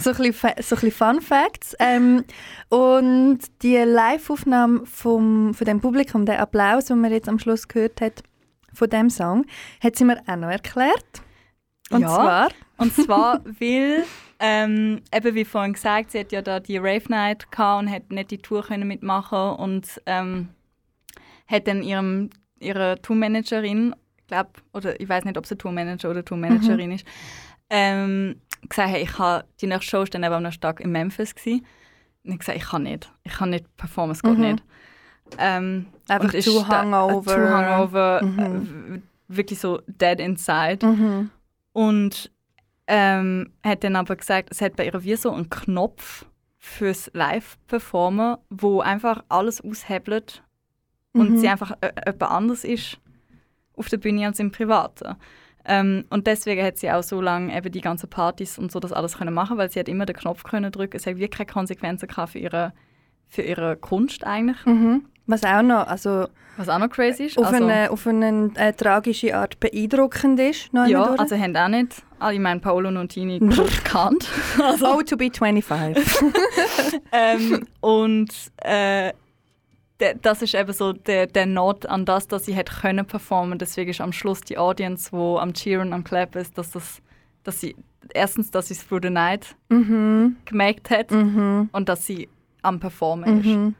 So ein bisschen, so ein bisschen Fun Facts. Ähm, und die Live-Aufnahme vom, von dem Publikum, der Applaus, den man jetzt am Schluss gehört hat, von dem Song, hat sie mir auch noch erklärt. Und Ja. zwar, Und zwar, weil, ähm, eben wie vorhin gesagt, sie hat ja da die Rave Night gehabt und hat nicht die Tour können mitmachen und ähm, hat dann ihrem, ihrer Tourmanagerin, glaube oder ich weiß nicht, ob sie Tourmanager oder Tourmanagerin ist, ähm, gesagt, hey, ich habe die nächste Show dann eben am nächsten Tag in Memphis gewesen. Und ich gesagt, ich kann nicht, ich kann nicht performen, es geht Mhm. nicht. Ähm, Einfach und ist zu hungover. Zu hungover, Mhm. äh, wirklich so dead inside. mhm. Und ähm, hat dann aber gesagt, es hat bei ihr wie so einen Knopf fürs Live-Performen, wo einfach alles aushebelt und Mhm. sie einfach äh, jemand anders ist auf der Bühne als im Privaten. Ähm, und deswegen hat sie auch so lange eben die ganzen Partys und so das alles können machen, weil sie hat immer den Knopf können drücken. Es hat wirklich keine Konsequenzen gehabt für ihre, für ihre Kunst eigentlich, Mhm. Was auch noch, also was auch noch crazy ist. auf Also- eine, auf eine äh, tragische Art beeindruckend ist. Ja, durch. also haben auch nicht alle, ich meine, Paolo Nutini gekannt. Also, oh, to be 25. ähm, und äh, das ist eben so der, der Not an das, dass sie hätte können performen. Deswegen ist am Schluss die Audience, wo am Cheeren, am Clappen ist, dass das, dass sie erstens, dass sie es Through the Night mhm. gemerkt hat Mhm. und dass sie am Performen ist. Mhm.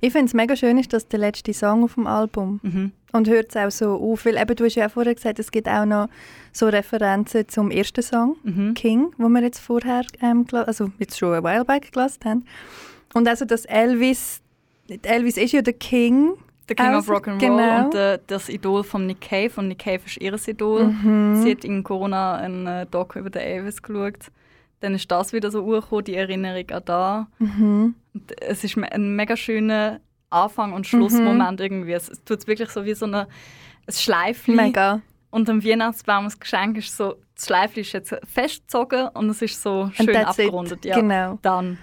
Ich finde es mega schön, ist das der letzte Song auf dem Album. Mhm. Und hört es auch so auf, weil eben, du hast ja auch vorher gesagt, es gibt auch noch so Referenzen zum ersten Song, Mhm. King, wo wir jetzt vorher, ähm, also jetzt schon ein while back gelassen haben. Und also, dass Elvis, Elvis ist ja der King. The King of Also, Rock'n'Roll genau. und äh, das Idol von Nick Cave. Und Nick Cave ist ihr Idol. Mhm. Sie hat in Corona einen äh, Doc über den Elvis geschaut. Dann ist das wieder so urgekommen, die Erinnerung an da. Mhm. Es ist ein mega schöner Anfang- und Schlussmoment irgendwie. Es, es tut wirklich so wie so eine, ein Schleifchen. Mega. Und am Weihnachtsbaum das Geschenk ist so, das Schleifchen ist jetzt festgezogen und es ist so schön abgerundet. Ja, Genau. Dann.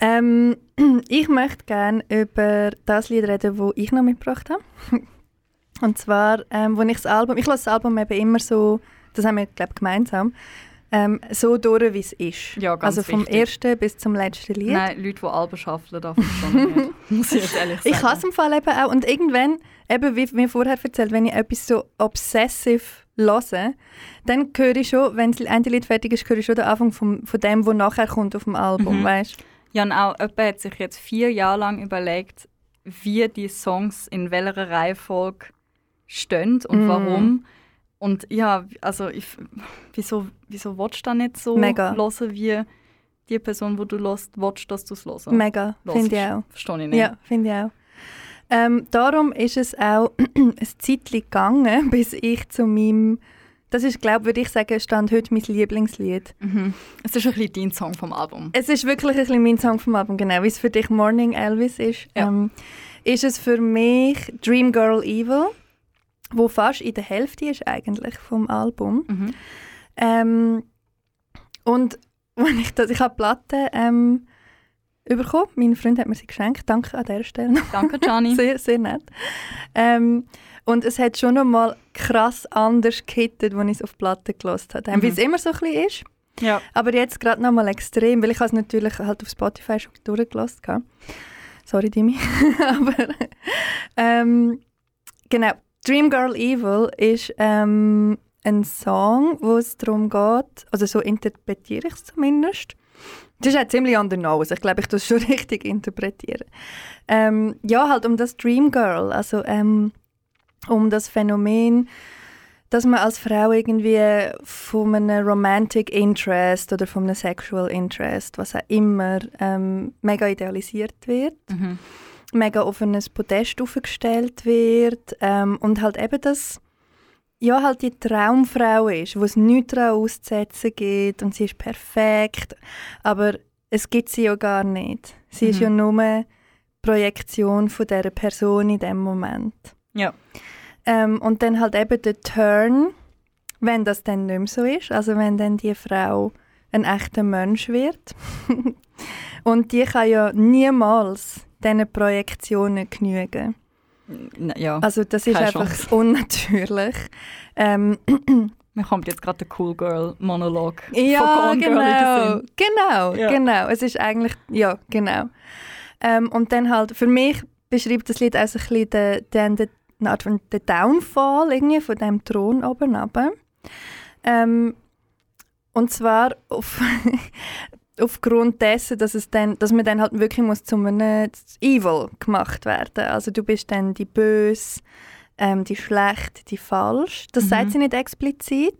Ähm, ich möchte gerne über das Lied reden, das ich noch mitgebracht habe. Und zwar, ähm, wo ich das Album, ich lasse das Album eben immer so, das haben wir, glaube gemeinsam, ähm, so durch, wie es ist. Ja, ganz also vom wichtig. ersten bis zum letzten Lied. Nein, Leute, die Alben schaffen, darf ich schon nicht. Muss ich jetzt ehrlich sagen. Ich hasse im Fall eben auch. Und irgendwann, eben wie mir vorher erzählt, wenn ich etwas so obsessiv höre, dann höre ich schon, wenn das eine Lied fertig ist, höre ich schon den Anfang vom, von dem, was nachher kommt auf dem Album, Mhm. weißt Ja, und auch jemand hat sich jetzt vier Jahre lang überlegt, wie die Songs in welcher Reihenfolge stehen und Mhm. warum. Und ja, also ich, wieso, wieso willst du das nicht so Mega. hören, wie die Person, die du hörst, willst, dass du es hörst? Mega, finde ich auch. Verstehe ich nicht. Ja, finde ich auch. Ähm, darum ist es auch ein Zeitchen gegangen, bis ich zu meinem, das ist, glaube würde ich sagen, stand heute mein Lieblingslied. Mhm. Es ist ein bisschen dein Song vom Album. Es ist wirklich ein bisschen mein Song vom Album, genau, wie es für dich Morning Elvis ist. Ja. Ähm, ist es für mich Dream Girl Evil, wo fast in der Hälfte ist eigentlich vom Album. Mhm. Ähm, und wenn ich das, ich habe Platte ähm, bekommen, mein Freund hat mir sie geschenkt, danke an dieser Stelle. Danke, Gianni. Sehr, sehr nett. Ähm, und es hat schon noch mal krass anders gehittet, als ich es auf die Platte gelassen habe. Mhm. Wie es immer so ein bisschen ist. ja. Aber jetzt gerade noch mal extrem, weil ich habe es natürlich halt auf Spotify schon durchgelassen habe. Sorry, Dimi. Aber ähm, genau, Dream Girl Evil ist ähm, ein Song, wo es darum geht, also so interpretiere ich es zumindest. Das ist auch ziemlich on the nose. Ich glaube, ich das schon richtig interpretieren. Ähm, ja, halt um das Dream Girl, also ähm, um das Phänomen, dass man als Frau irgendwie von einem Romantic Interest oder von einem Sexual Interest, was auch immer, ähm, mega idealisiert wird, Mhm. mega auf ein Podest aufgestellt wird ähm, und halt eben das, ja, halt die Traumfrau ist, wo es nichts daran auszusetzen gibt und sie ist perfekt, aber es gibt sie ja gar nicht. Sie ist Mhm. ja nur Projektion von dieser Person in dem Moment. Ja. Ähm, und dann halt eben der Turn, wenn das dann nicht mehr so ist, also wenn dann die Frau ein echter Mensch wird. und die kann ja niemals diesen Projektionen genügen. Ja, Also das ist einfach Chance. unnatürlich. Ähm, mir kommt jetzt gerade der Cool Girl Monolog ja, von Gone genau, genau, Ja. genau. Es ist eigentlich, ja, genau. Ähm, und dann halt, für mich beschreibt das Lied auch so ein bisschen den, den, den, eine Art von den Downfall irgendwie von dem Thron oben runter. Ähm, und zwar auf, aufgrund dessen, dass, es dann, dass man dann halt wirklich muss zu einem Evil gemacht werden. Also du bist dann die Böse, ähm, die Schlecht, die Falsch. Das Mhm. sagt sie nicht explizit.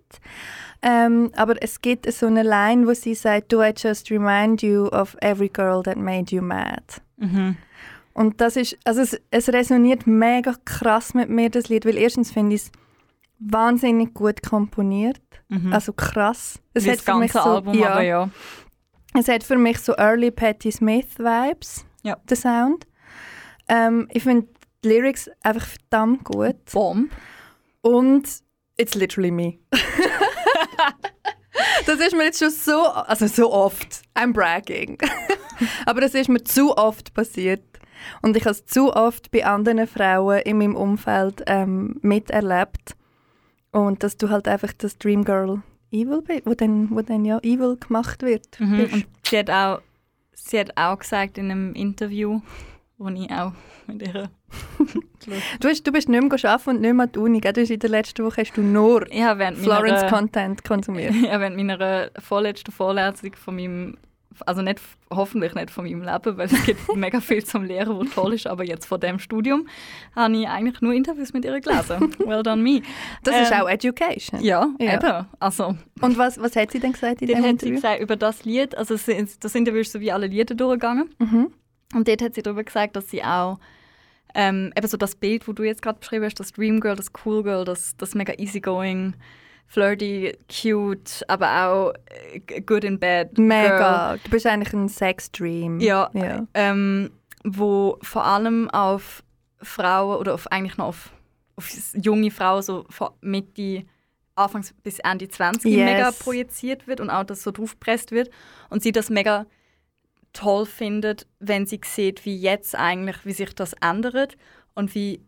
Ähm, aber es gibt so eine Line, wo sie sagt, «Do I just remind you of every girl that made you mad?» Mhm. Und das ist, also es, es resoniert mega krass mit mir, das Lied, weil erstens finde ich es wahnsinnig gut komponiert. Mhm. Also krass. Es Wie hat das für mich ganze so, Album, ja, aber ja. es hat für mich so Early Patti Smith Vibes, Ja. der Sound. Ähm, ich finde die Lyrics einfach verdammt gut. Bomb. Und it's literally me. das ist mir jetzt schon so, also so oft, I'm bragging. Aber das ist mir zu oft passiert. Und ich habe es zu oft bei anderen Frauen in meinem Umfeld ähm, miterlebt. Und dass du halt einfach das Dream Girl Evil bist, wo dann, wo dann ja Evil gemacht wird. Mhm. Und sie hat, auch, sie hat auch gesagt in einem Interview, wo ich auch mit ihr Du, hast, du bist nicht mehr arbeiten und nicht mehr an die Uni. gell? Du hast in der letzten Woche hast du nur ich habe während Florence meiner, Content konsumiert. ja, während meiner vorletzten Vorlesung von meinem, also nicht, hoffentlich nicht von meinem Leben, weil es gibt mega viel zum Lehren, was toll ist, aber jetzt von dem Studium habe ich eigentlich nur Interviews mit ihr gelesen. Well done me. Das ist Ähm, auch Education. Ja, Ja. eben. Also, Und was, was hat sie denn gesagt in dem hat sie Interview? gesagt, über das Lied, also das Interview ist so wie alle Lieder durchgegangen. Mhm. Und dort hat sie darüber gesagt, dass sie auch ähm, eben so das Bild, wo du jetzt gerade beschrieben hast, das Dream Girl, das Cool Girl, das, das mega easygoing, flirty, cute, aber auch äh, good in bed. Girl, Mega. Du bist eigentlich ein Sexdream. Ja. ja. ähm, wo vor allem auf Frauen oder auf, eigentlich noch auf, auf junge Frauen so Mitte, Anfangs bis Ende 20 Yes. mega projiziert wird und auch das so draufgepresst wird. Und sie das mega toll findet, wenn sie sieht, wie jetzt eigentlich, wie sich das ändert und wie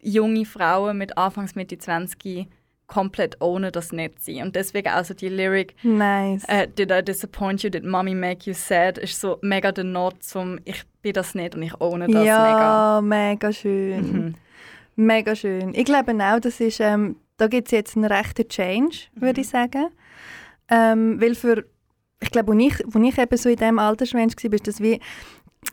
junge Frauen mit Anfangs Mitte 20 komplett ohne das nicht sind. Und deswegen also die Lyric Nice. äh, Did I disappoint you? Did mommy make you sad? Ist so mega der Not zum Ich bin das nicht und ich ohne das mega. ja, mega, schön. Mhm. Mega schön. Ich glaube auch, das ist, ähm, da gibt es jetzt einen rechten Change, Mhm. würde ich sagen. Ähm, weil für, ich glaube, als ich, als ich eben so in diesem Altersrange war, ist das wie,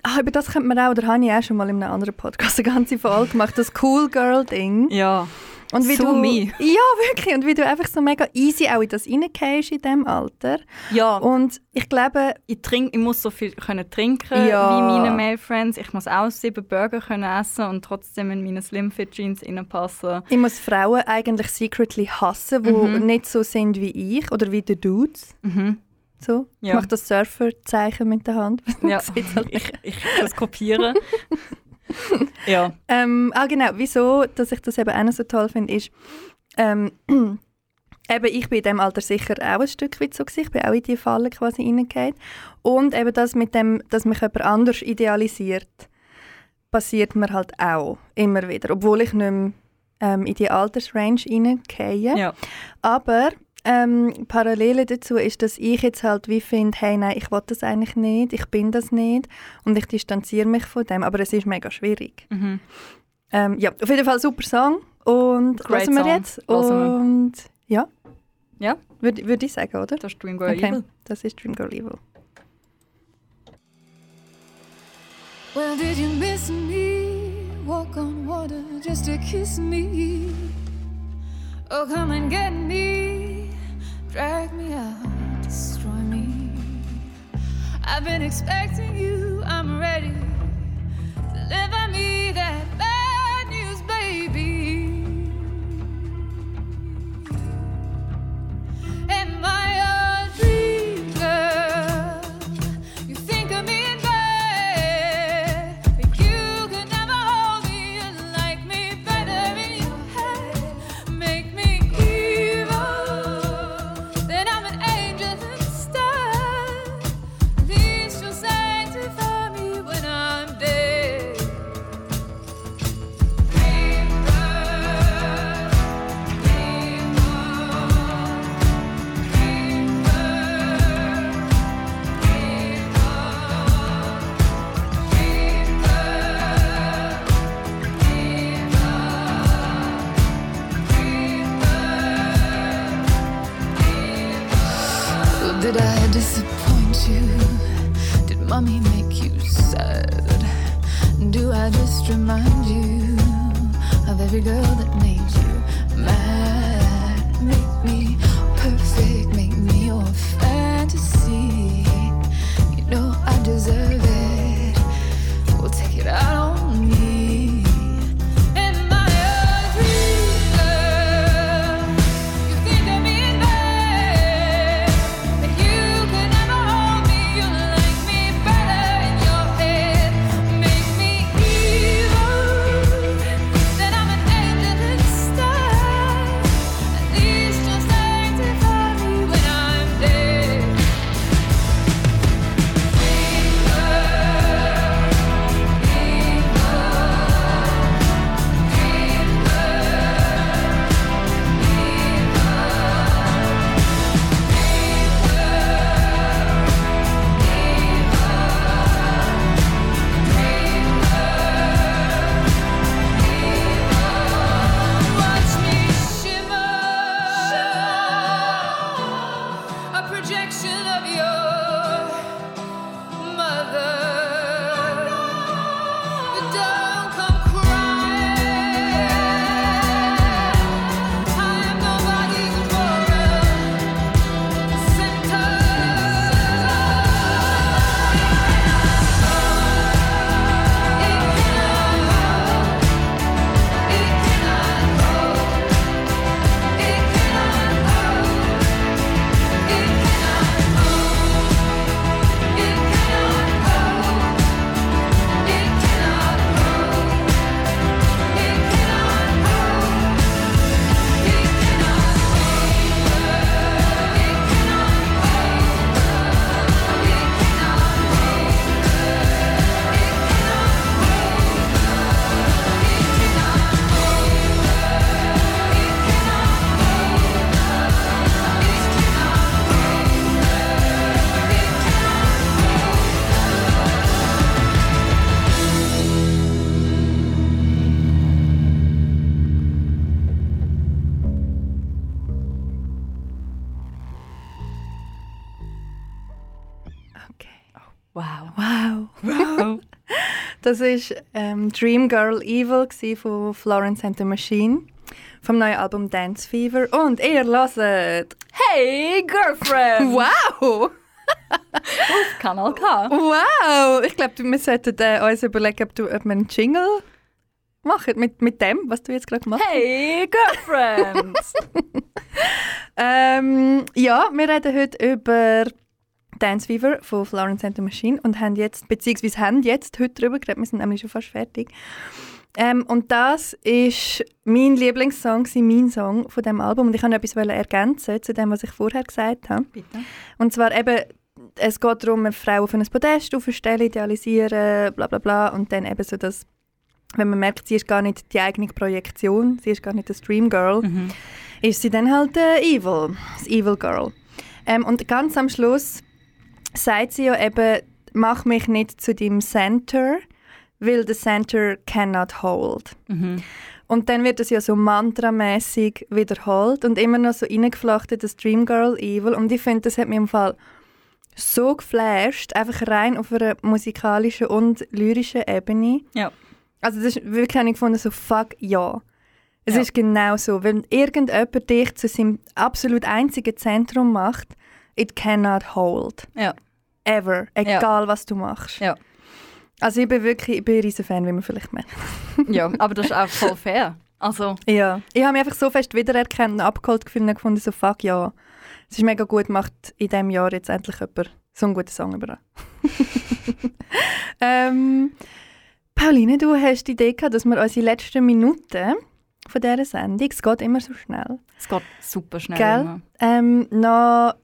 ah, über das könnte man auch, oder habe ich auch schon mal in einem anderen Podcast eine ganze Folge gemacht, das Cool Girl-Ding. Ja. Und wie So du, me. Ja, wirklich. Und wie du einfach so mega easy auch in das reingehst in diesem Alter. Ja, Und ich glaube, ich, trink, ich muss so viel können trinken Ja. wie meine Male Friends. Ich muss auch sieben Burger können essen und trotzdem in meine Slim Fit Jeans reinpassen. ich muss Frauen eigentlich secretly hassen, die Mhm. nicht so sind wie ich oder wie die Dudes. Mhm. So. Ich Ja. mache das Surfer-Zeichen mit der Hand. Ja, halt ich, ich das kopiere. ja. ähm, ah, genau. Wieso, dass ich das eben auch so toll finde, ist, ähm, eben, ich bin in diesem Alter sicher auch ein Stück weit so gewesen. Ich bin auch in diese Falle quasi reingefallen. Und eben das mit dem, dass mich jemand anders idealisiert, passiert mir halt auch immer wieder. Obwohl ich nicht mehr ähm, in die Altersrange reingehe. ja. Aber ähm, Parallele dazu ist, dass ich jetzt halt wie finde, hey, nein, ich will das eigentlich nicht, ich bin das nicht und ich distanziere mich von dem, aber es ist mega schwierig. Mhm. Ähm, ja, auf jeden Fall super Song und Great hören wir song. jetzt wir. und ja, Ja, würde würd ich sagen, oder? das ist Dream Girl Okay, Evil. das ist Dream Girl Evil. Well, did you miss me? Walk on water just to kiss me. Oh, come and get me. Drag me out, destroy me. I've been expecting you, I'm ready. Deliver me that bad news, baby. Mommy make you sad? Do I just remind you of every girl that made you mad? Make me das war ähm, Dream Girl Evil von Florence and the Machine vom neuen Album Dance Fever. Und ihr hört. Hey, Girlfriend! Wow! Kanal K. Wow! Ich glaube, wir sollten äh, uns überlegen, ob, du, ob wir einen Jingle machen mit, mit dem, was du jetzt gerade gemacht hast. Hey, Girlfriend! Ähm, ja, wir reden heute über Dance Fever von Florence and the Machine und haben jetzt, beziehungsweise haben jetzt heute darüber geredet, wir sind nämlich schon fast fertig. Ähm, und das ist mein Lieblingssong, mein Song von dem Album und ich wollte etwas ergänzen zu dem, was ich vorher gesagt habe. Bitte. Und zwar eben, es geht darum, eine Frau auf ein Podest aufzustellen, idealisieren, bla bla bla und dann eben so das, wenn man merkt, sie ist gar nicht die eigene Projektion, sie ist gar nicht das Dream Girl, Mhm. ist sie dann halt äh, evil, das Evil Girl. Ähm, und ganz am Schluss sagt sie ja eben, mach mich nicht zu dem Center, weil the Center cannot hold. Mhm. Und dann wird es ja so mantramäßig wiederholt und immer noch so reingeflachtet, das Dream Girl Evil. Und ich finde, das hat mich im Fall so geflasht, einfach rein auf einer musikalischen und lyrischen Ebene. Ja. Also das ist wirklich habe ich gefunden, so fuck ja. Es Ja. ist genau so. Wenn irgendjemand dich zu seinem absolut einzigen Zentrum macht, it cannot hold. Ja. Ever. Egal, was du machst. Ja. Also ich bin wirklich ich bin ein riesen Fan, wie man vielleicht merkt. ja, aber das ist auch voll fair. Also, Ja. Ich habe mich einfach so fest wiedererkannt und abgeholt gefühlt und gefunden, so fuck ja. Es ist mega gut, macht in diesem Jahr jetzt endlich jemand so einen guten Song über. ähm, Pauline, du hast die Idee gehabt, dass wir unsere letzten Minuten von dieser Sendung, es geht immer so schnell, es geht super schnell. Gell? ähm, noch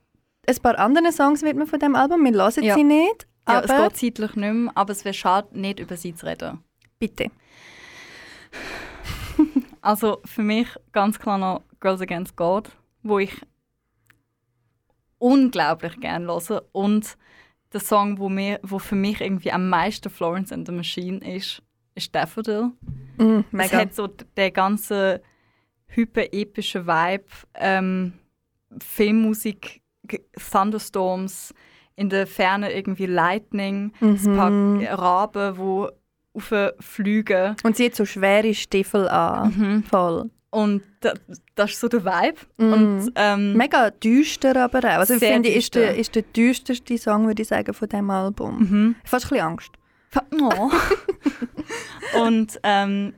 ein paar andere Songs widmen von diesem Album. Wir hören Ja. sie nicht, Ja, es geht zeitlich nicht mehr, aber es wäre schade, nicht über sie zu reden. bitte. Also für mich ganz klar noch Girls Against God, wo ich unglaublich gerne höre. Und der Song, wo, mir, wo für mich irgendwie am meisten Florence and the Machine ist, ist Daffodil. Mm, Es hat so den ganzen hyper-epischen Vibe. Ähm, Filmmusik Thunderstorms, in der Ferne irgendwie Lightning, ein paar Mhm. Raben, die fliegen. Und sie hat so schwere Stiefel an. Mhm. Voll. Und da, das ist so der Vibe. Mhm. Und, ähm, Mega düster aber auch. Also ich finde, ist der, düster. ist der düsterste Song, würde ich sagen, von diesem Album. mhm. Fast ein bisschen Angst. Oh. und ähm,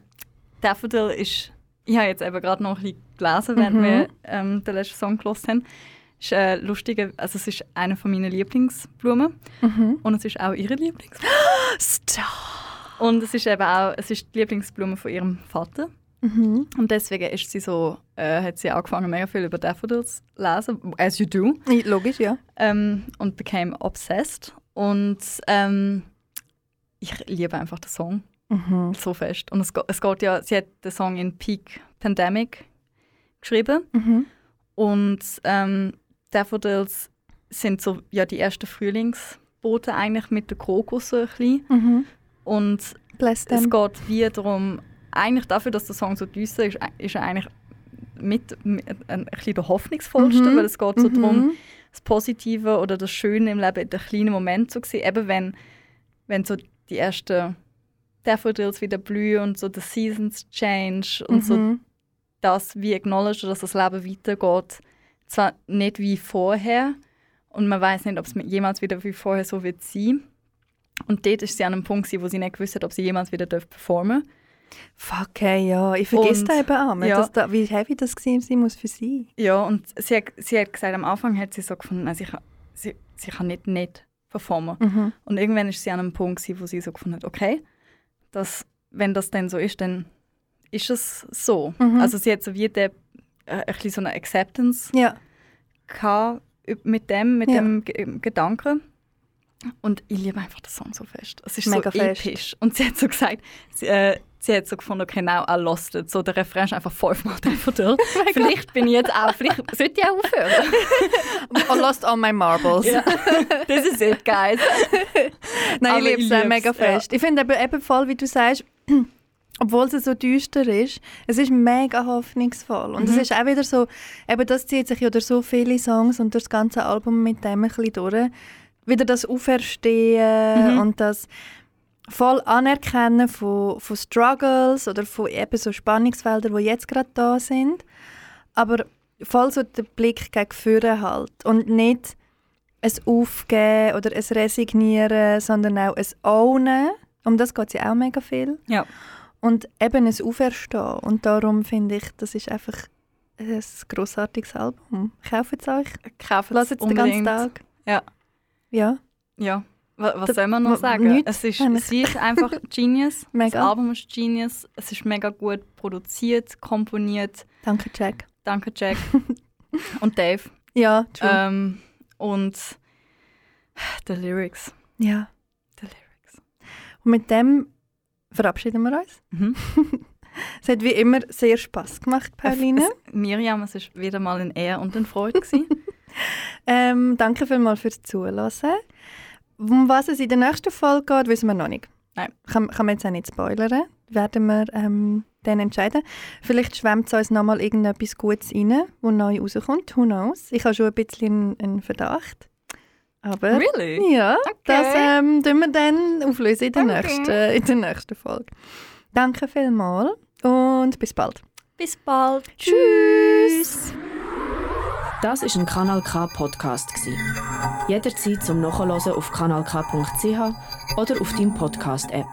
Daffodil ist, ich habe jetzt eben gerade noch ein bisschen gelesen, während Mhm. wir ähm, den letzten Song gehört haben. Ist äh, lustige, also es ist eine von meinen Lieblingsblumen Mhm. und es ist auch ihre Lieblingsblume. Stop. Und es ist eben auch, es ist die Lieblingsblume von ihrem Vater. Mhm. Und deswegen ist sie so, äh, hat sie angefangen, mega viel über Daffodils zu lesen, as you do, Logisch, ja. ähm, und became obsessed. Und ähm, ich liebe einfach den Song Mhm. so fest. Und es, es geht ja, sie hat den Song in Peak Pandemic geschrieben. Mhm. Und ähm, Daffodils sind so ja, die ersten Frühlingsboten eigentlich mit der Krokus so ein bisschen. Mhm. Und es geht wie darum, eigentlich dafür, dass der Song so düster ist, ist er eigentlich mit, mit ein, ein bisschen der hoffnungsvollste, Mhm. weil es geht so Mhm. darum, das Positive oder das Schöne im Leben in den kleinen Momenten zu sehen. Eben wenn, wenn so die ersten Daffodils wieder blühen und so the seasons change und so Mhm. das wie acknowledge, dass das Leben weitergeht. Zwar nicht wie vorher und man weiß nicht, ob es jemals wieder wie vorher so wird sein. Und dort ist sie an einem Punkt, wo sie nicht gewusst hat, ob sie jemals wieder darf performen Fuck, hey, ja. Ich vergesse Und- da eben auch, ja. da, wie heavy das sein muss für sie. Ja, und sie hat, sie hat gesagt, am Anfang hat sie so gefunden, sie, kann, sie, sie kann nicht nicht performen. Mhm. Und irgendwann ist sie an einem Punkt, wo sie so gefunden hat, okay, das, wenn das dann so ist, dann ist es so. Mhm. Also sie hat so wie äh, ein bisschen so eine Acceptance Ja. gehabt mit dem, mit Ja. dem Ge Gedanken. Und ich liebe einfach den Song so fest. Es ist Mega so fest. episch. Und sie hat so gesagt, sie, äh, sie hat so gefunden, okay, now I lost it. So, der Refrain ist einfach fünfmal Daffodil. vielleicht bin ich jetzt auch, vielleicht sollte ich auch aufhören. I lost all my marbles. Ja. This is it, guys. Nein, Aber ich liebe es mega fest. Ich finde eben, eben voll, wie du sagst, obwohl es so düster ist, es ist mega hoffnungsvoll. Und es Mhm. ist auch wieder so, eben das zieht sich ja durch so viele Songs und durch das ganze Album mit dem ein bisschen durch. Wieder das Auferstehen Mhm. und das voll Anerkennen von, von Struggles oder von eben so Spannungsfeldern, die jetzt gerade da sind. Aber voll so den Blick gegen vorne halt. Und nicht ein Aufgeben oder ein Resignieren, sondern auch ein Ownen. Um das geht es ja auch mega viel. Ja. Und eben ein Auferstehen. Und darum finde ich, das ist einfach ein grossartiges Album. Kauft es euch. Lasst es den ganzen Tag. Ja. Ja, Ja. Was, Da- soll man noch sagen? nichts Es ist, sie ist einfach Genius. Mega. Das Album ist Genius. Es ist mega gut produziert, komponiert. danke Jack. Danke, Jack. Und Dave. Ja, true. Ähm, und die Lyrics. ja. Die Lyrics. Und mit dem verabschieden wir uns. Mhm. Es hat wie immer sehr Spass gemacht, Pauline. Es, Miriam, es war wieder mal eine Ehre und eine Freude. Ähm, danke vielmals fürs Zuhören. Um was es in der nächsten Folge geht, wissen wir noch nicht. Nein. Kann, kann man jetzt auch nicht spoilern. Werden wir ähm, dann entscheiden. Vielleicht schwemmt es uns nochmal irgendetwas Gutes rein, wo neu rauskommt. Who knows? Ich habe schon ein bisschen einen Verdacht. Aber really? ja, das Okay. ähm, tun wir dann auflösen in der, Okay. nächsten, in der nächsten Folge. Danke vielmals und bis bald. Bis bald. Tschüss! Das ist ein Kanal K Podcast gsi. Jederzeit zum Nachhören auf kanalk.ch oder auf deinem Podcast App.